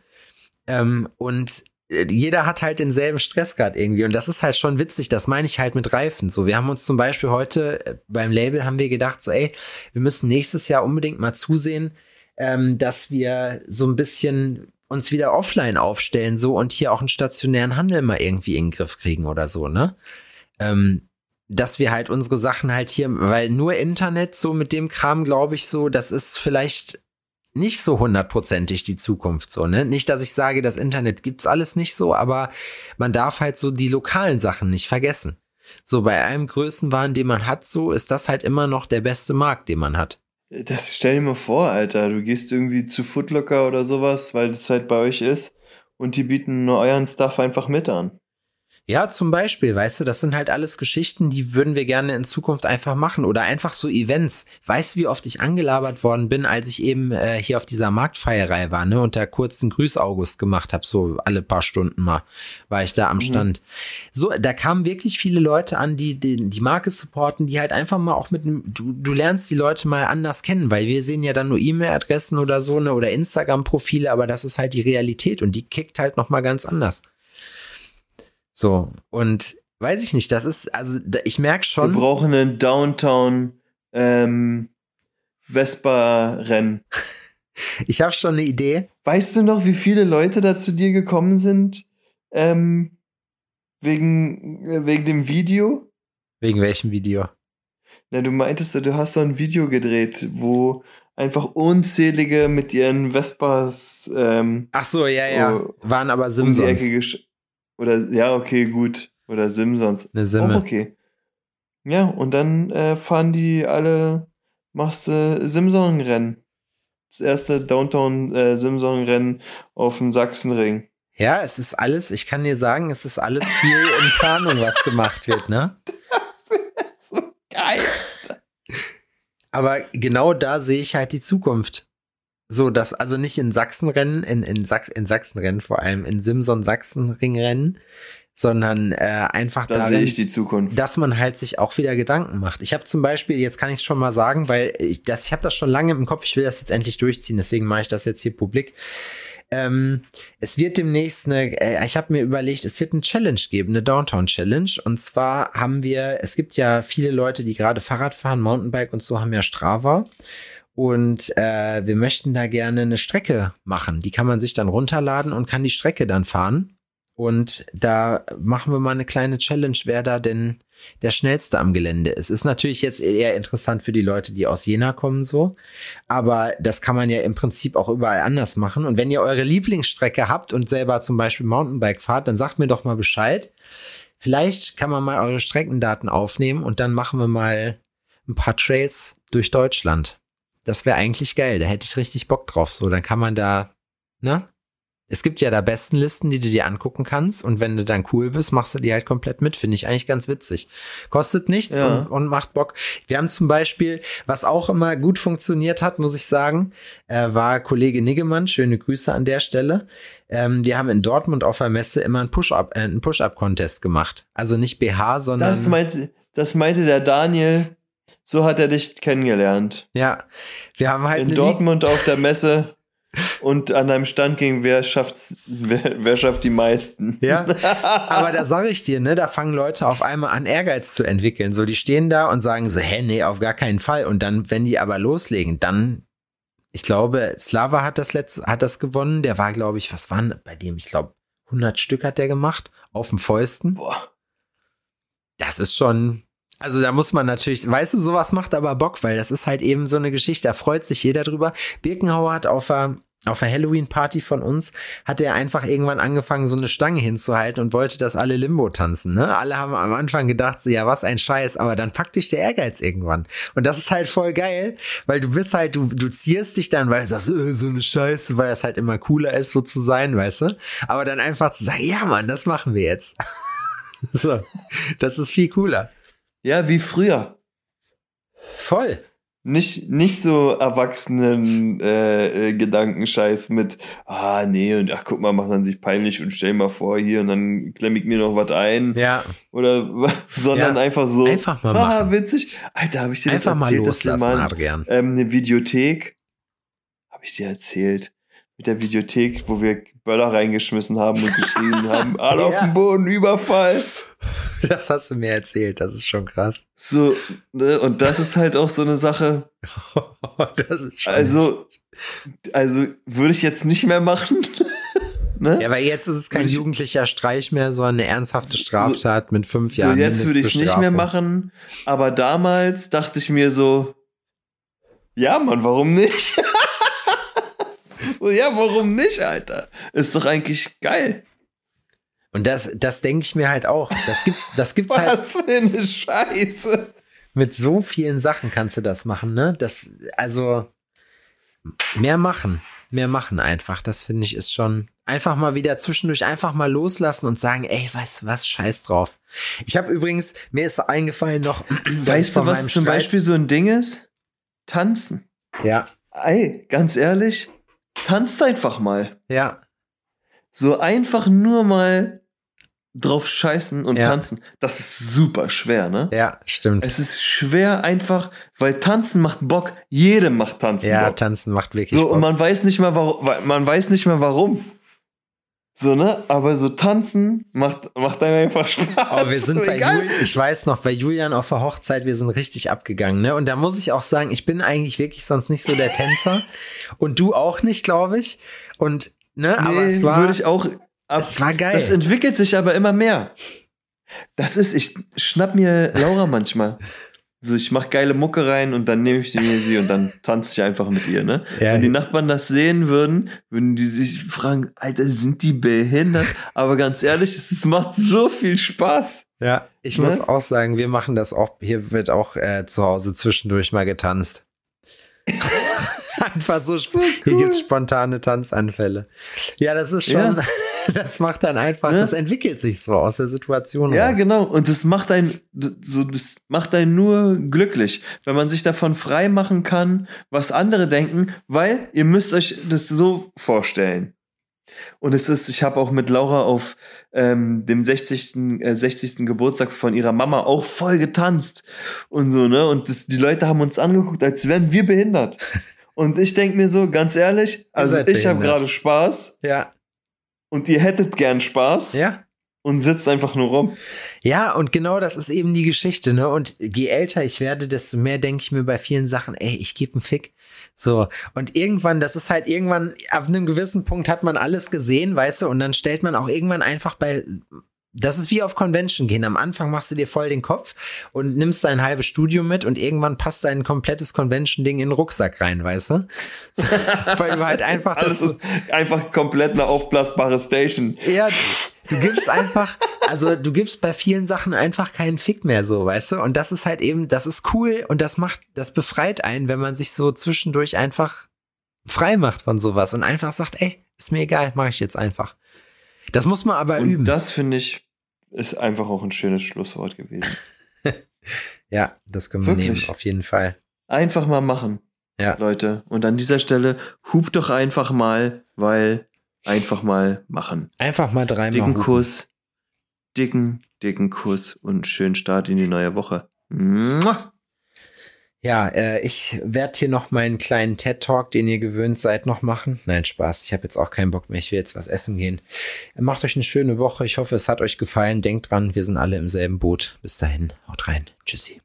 Speaker 1: Ähm, und jeder hat halt denselben Stress gerade irgendwie. Und das ist halt schon witzig, das meine ich halt mit Reifen. So, wir haben uns zum Beispiel heute äh, beim Label haben wir gedacht, so, ey, wir müssen nächstes Jahr unbedingt mal zusehen, ähm, dass wir so ein bisschen uns wieder offline aufstellen, so und hier auch einen stationären Handel mal irgendwie in den Griff kriegen oder so, ne? Ähm, dass wir halt unsere Sachen halt hier, weil nur Internet so mit dem Kram, glaube ich, so, das ist vielleicht nicht so hundertprozentig die Zukunft so, ne? Nicht, dass ich sage, das Internet gibt's alles nicht so, aber man darf halt so die lokalen Sachen nicht vergessen. So bei einem Größenwahn, den man hat, so ist das halt immer noch der beste Markt, den man hat.
Speaker 3: Das stell dir mal vor, Alter. Du gehst irgendwie zu Footlocker oder sowas, weil das halt bei euch ist. Und die bieten nur euren Stuff einfach mit an.
Speaker 1: Ja, zum Beispiel, weißt du, das sind halt alles Geschichten, die würden wir gerne in Zukunft einfach machen oder einfach so Events. Weißt du, wie oft ich angelabert worden bin, als ich eben äh, hier auf dieser Marktfeierei war, ne, und da kurz einen Grüß August gemacht habe, so alle paar Stunden mal, war ich da am
Speaker 3: Mhm.
Speaker 1: Stand. So, da kamen wirklich viele Leute an, die die, die Marke supporten, die halt einfach mal auch mit einem, du, du lernst die Leute mal anders kennen, weil wir sehen ja dann nur E-Mail-Adressen oder so, ne, oder Instagram-Profile, aber das ist halt die Realität und die kickt halt noch mal ganz anders. So, und weiß ich nicht, das ist, also ich merke
Speaker 3: Wir
Speaker 1: schon.
Speaker 3: brauchen einen Downtown ähm, Vespa-Rennen. <laughs>
Speaker 1: Ich habe schon eine Idee.
Speaker 3: Weißt du noch, wie viele Leute da zu dir gekommen sind? Ähm, wegen, wegen dem Video?
Speaker 1: Wegen welchem Video?
Speaker 3: Na, du meintest, du hast so ein Video gedreht, wo einfach unzählige mit ihren Vespas ähm,
Speaker 1: Ach so, ja, ja. Waren aber
Speaker 3: um
Speaker 1: Simpsons.
Speaker 3: Gesch... Oder, ja, okay, gut. Oder Simpsons.
Speaker 1: Eine Simme.
Speaker 3: okay. Ja, und dann äh, fahren die alle, machst du Simson-Rennen. Das erste Downtown äh, Simson-Rennen auf dem Sachsenring.
Speaker 1: Ja, es ist alles, ich kann dir sagen, es ist alles viel in Planung, was gemacht wird, ne? <laughs>
Speaker 3: so geil.
Speaker 1: Aber genau da sehe ich halt die Zukunft. So, dass also nicht in Sachsenrennen, in, in, Sachs, in Sachsenrennen vor allem, in Simson-Sachsenringrennen, sondern äh, einfach
Speaker 3: da sehe ich die Zukunft.
Speaker 1: dass man halt sich auch wieder Gedanken macht. Ich habe zum Beispiel, jetzt kann ich es schon mal sagen, weil ich das, ich habe das schon lange im Kopf, ich will das jetzt endlich durchziehen, deswegen mache ich das jetzt hier publik. Ähm, es wird demnächst eine, äh, ich habe mir überlegt, es wird eine Challenge geben, eine Downtown Challenge. Und zwar haben wir, es gibt ja viele Leute, die gerade Fahrrad fahren, Mountainbike und so haben ja Strava. Und äh, wir möchten da gerne eine Strecke machen. Die kann man sich dann runterladen und kann die Strecke dann fahren. Und da machen wir mal eine kleine Challenge, wer da denn der schnellste am Gelände ist. Ist natürlich jetzt eher interessant für die Leute, die aus Jena kommen, so. Aber das kann man ja im Prinzip auch überall anders machen. Und wenn ihr eure Lieblingsstrecke habt und selber zum Beispiel Mountainbike fahrt, dann sagt mir doch mal Bescheid. Vielleicht kann man mal eure Streckendaten aufnehmen und dann machen wir mal ein paar Trails durch Deutschland. Das wäre eigentlich geil. Da hätte ich richtig Bock drauf. So, dann kann man da, ne? Es gibt ja da Bestenlisten, die du dir angucken kannst. Und wenn du dann cool bist, machst du die halt komplett mit. Finde ich eigentlich ganz witzig. Kostet nichts
Speaker 3: Ja.
Speaker 1: und, und macht Bock. Wir haben zum Beispiel, was auch immer gut funktioniert hat, muss ich sagen, äh, war Kollege Niggemann. Schöne Grüße an der Stelle. Ähm, wir haben in Dortmund auf der Messe immer einen Push-Up, äh, Push-Up-Contest gemacht. Also nicht BH, sondern.
Speaker 3: Das meinte, das meinte der Daniel. So hat er dich kennengelernt.
Speaker 1: ja, wir haben halt
Speaker 3: In Dortmund auf der Messe <laughs> und an einem Stand ging, wer schafft, wer, wer schafft die meisten.
Speaker 1: Ja, <laughs> aber da sage ich dir, ne, da fangen Leute auf einmal an, Ehrgeiz zu entwickeln. So, die stehen da und sagen so, hä, nee, auf gar keinen Fall. Und dann, wenn die aber loslegen, dann, ich glaube, Slava hat das letzte, hat das gewonnen. Der war, glaube ich, was waren bei dem? Ich glaube, 100 Stück hat der gemacht, auf dem Fäusten.
Speaker 3: Boah.
Speaker 1: Das ist schon, also da muss man natürlich, weißt du, sowas macht aber Bock, weil das ist halt eben so eine Geschichte, da freut sich jeder drüber. Birkenhauer hat auf der, auf der Halloween-Party von uns, hat er einfach irgendwann angefangen, so eine Stange hinzuhalten und wollte, dass alle Limbo tanzen. Ne? Alle haben am Anfang gedacht, so, ja, was ein Scheiß, aber dann packt dich der Ehrgeiz irgendwann. Und das ist halt voll geil, weil du bist halt, du, du zierst dich dann, weil du sagst, äh, so eine Scheiße, weil das halt immer cooler ist, so zu sein, weißt du? Aber dann einfach zu sagen, ja, Mann, das machen wir jetzt. <laughs> so, das ist viel cooler.
Speaker 3: Ja, wie früher.
Speaker 1: Voll.
Speaker 3: Nicht, nicht so erwachsenen äh, äh, Gedankenscheiß mit, ah nee, und ach guck mal, macht man sich peinlich und stell mal vor hier und dann klemm ich mir noch was ein.
Speaker 1: Ja,
Speaker 3: Oder <laughs> sondern
Speaker 1: Ja,
Speaker 3: einfach so.
Speaker 1: einfach mal
Speaker 3: Ah,
Speaker 1: machen.
Speaker 3: witzig. Alter, habe ich dir das
Speaker 1: einfach mal
Speaker 3: erzählt, dass wir mal
Speaker 1: Adrian.
Speaker 3: ähm, eine Videothek, habe ich dir erzählt, mit der Videothek, wo wir Böller reingeschmissen haben und geschrien <laughs> haben, alle auf
Speaker 1: Ja.
Speaker 3: dem Boden, Überfall. <laughs>
Speaker 1: Das hast du mir erzählt, das ist schon krass.
Speaker 3: So, ne, und das ist halt auch so eine Sache. <laughs>
Speaker 1: das ist schon.
Speaker 3: Also, also würde ich jetzt nicht mehr machen. <laughs> ne?
Speaker 1: ja, weil jetzt ist es kein
Speaker 3: ich-
Speaker 1: jugendlicher Streich mehr, sondern eine ernsthafte Straftat mit fünf
Speaker 3: so,
Speaker 1: Jahren.
Speaker 3: jetzt würde ich es nicht mehr machen. Aber damals dachte ich mir so, ja, Mann, warum nicht? so, ja, warum nicht, Alter? Ist doch eigentlich geil.
Speaker 1: Und das, das denke ich mir halt auch. Das gibt's, das gibt's halt
Speaker 3: Was für eine Scheiße.
Speaker 1: mit so vielen Sachen kannst du das machen, ne? Das, also mehr machen, mehr machen einfach. Das finde ich ist schon einfach mal wieder zwischendurch einfach mal loslassen und sagen, ey, weißt du was, scheiß drauf. Ich habe übrigens, mir ist eingefallen noch, <clears throat>
Speaker 3: Weißt du, was zum
Speaker 1: Streit-
Speaker 3: Beispiel so ein Ding ist? Tanzen.
Speaker 1: Ja,
Speaker 3: Ey, ganz ehrlich, tanzt einfach mal.
Speaker 1: ja,
Speaker 3: So einfach nur mal drauf scheißen und
Speaker 1: Ja.
Speaker 3: tanzen. Das ist super schwer, ne?
Speaker 1: ja, stimmt.
Speaker 3: Es ist schwer einfach, weil tanzen macht Bock. Jedem macht tanzen
Speaker 1: Ja,
Speaker 3: Bock.
Speaker 1: tanzen macht wirklich
Speaker 3: So,
Speaker 1: Bock.
Speaker 3: und man weiß nicht mal, warum, man weiß nicht mal warum. So, ne? Aber so tanzen macht, macht einem einfach Spaß.
Speaker 1: Aber wir sind
Speaker 3: So,
Speaker 1: bei. Julian, ich weiß noch, bei Julian auf der Hochzeit, wir sind richtig abgegangen, ne? Und da muss ich auch sagen, ich bin eigentlich wirklich sonst nicht so der Tänzer. und du auch nicht, glaube ich. Und, ne, aber
Speaker 3: Nee,
Speaker 1: es war,
Speaker 3: würde ich auch. Ab,
Speaker 1: es war geil.
Speaker 3: Das entwickelt sich aber immer mehr. Das ist, ich schnapp mir Laura manchmal. So, ich mach geile Mucke rein und dann nehme ich sie mir sie und dann tanze ich einfach mit ihr, ne?
Speaker 1: Ja.
Speaker 3: Wenn die Nachbarn das sehen würden, würden die sich fragen, Alter, sind die behindert? Aber ganz ehrlich, es macht so viel Spaß.
Speaker 1: Ja, ich
Speaker 3: Ne?
Speaker 1: muss auch sagen, wir machen das auch, hier wird auch äh, zu Hause zwischendurch mal getanzt. <laughs> Einfach so, hier gibt's spontane Tanzanfälle. Ja, das ist schon, <laughs> das macht dann einfach,
Speaker 3: Ne?
Speaker 1: das entwickelt sich so aus der Situation.
Speaker 3: Ja,
Speaker 1: raus.
Speaker 3: genau. Und das macht einen, so, das macht einen nur glücklich, wenn man sich davon frei machen kann, was andere denken, weil ihr müsst euch das so vorstellen. Und es ist, ich habe auch mit Laura auf ähm, dem 60. Äh, 60. Geburtstag von ihrer Mama auch voll getanzt und so, ne? Und das, die Leute haben uns angeguckt, als wären wir behindert. <laughs> Und ich denk mir so, ganz ehrlich, also ich habe gerade Spaß
Speaker 1: Ja,
Speaker 3: und ihr hättet gern Spaß
Speaker 1: ja.
Speaker 3: und sitzt einfach nur rum.
Speaker 1: Ja, und genau das ist eben die Geschichte, ne? Und je älter ich werde, desto mehr denke ich mir bei vielen Sachen, ey, ich gebe einen Fick. So. Und irgendwann, das ist halt irgendwann, ab einem gewissen Punkt hat man alles gesehen, weißt du, und dann stellt man auch irgendwann einfach bei. Das ist wie auf Convention gehen. Am Anfang machst du dir voll den Kopf und nimmst dein halbes Studio mit und irgendwann passt dein komplettes Convention-Ding in den Rucksack rein, weißt du? <laughs> Weil du halt einfach das.
Speaker 3: ist einfach komplett eine aufblasbare Station.
Speaker 1: Ja, du gibst einfach, also du gibst bei vielen Sachen einfach keinen Fick mehr so, weißt du? Und das ist halt eben, das ist cool und das macht, das befreit einen, wenn man sich so zwischendurch einfach frei macht von sowas und einfach sagt, ey, ist mir egal, mache ich jetzt einfach. Das muss man aber
Speaker 3: Und
Speaker 1: üben.
Speaker 3: das finde ich ist einfach auch ein schönes Schlusswort gewesen. <laughs>
Speaker 1: ja, das können wir
Speaker 3: Wirklich?
Speaker 1: nehmen, auf jeden Fall.
Speaker 3: Einfach mal machen,
Speaker 1: Ja.
Speaker 3: Leute. Und an dieser Stelle hupt doch einfach mal, weil einfach mal machen.
Speaker 1: Einfach mal dreimal.
Speaker 3: Dicken
Speaker 1: hupen.
Speaker 3: Kuss, dicken, dicken Kuss und einen schönen Start in die neue Woche. Mua.
Speaker 1: Ja, äh, ich werde hier noch meinen kleinen TED-Talk, den ihr gewöhnt seid, noch machen. Nein, Spaß. Ich habe jetzt auch keinen Bock mehr. Ich will jetzt was essen gehen. Macht euch eine schöne Woche. Ich hoffe, es hat euch gefallen. Denkt dran, wir sind alle im selben Boot. Bis dahin, haut rein. Tschüssi.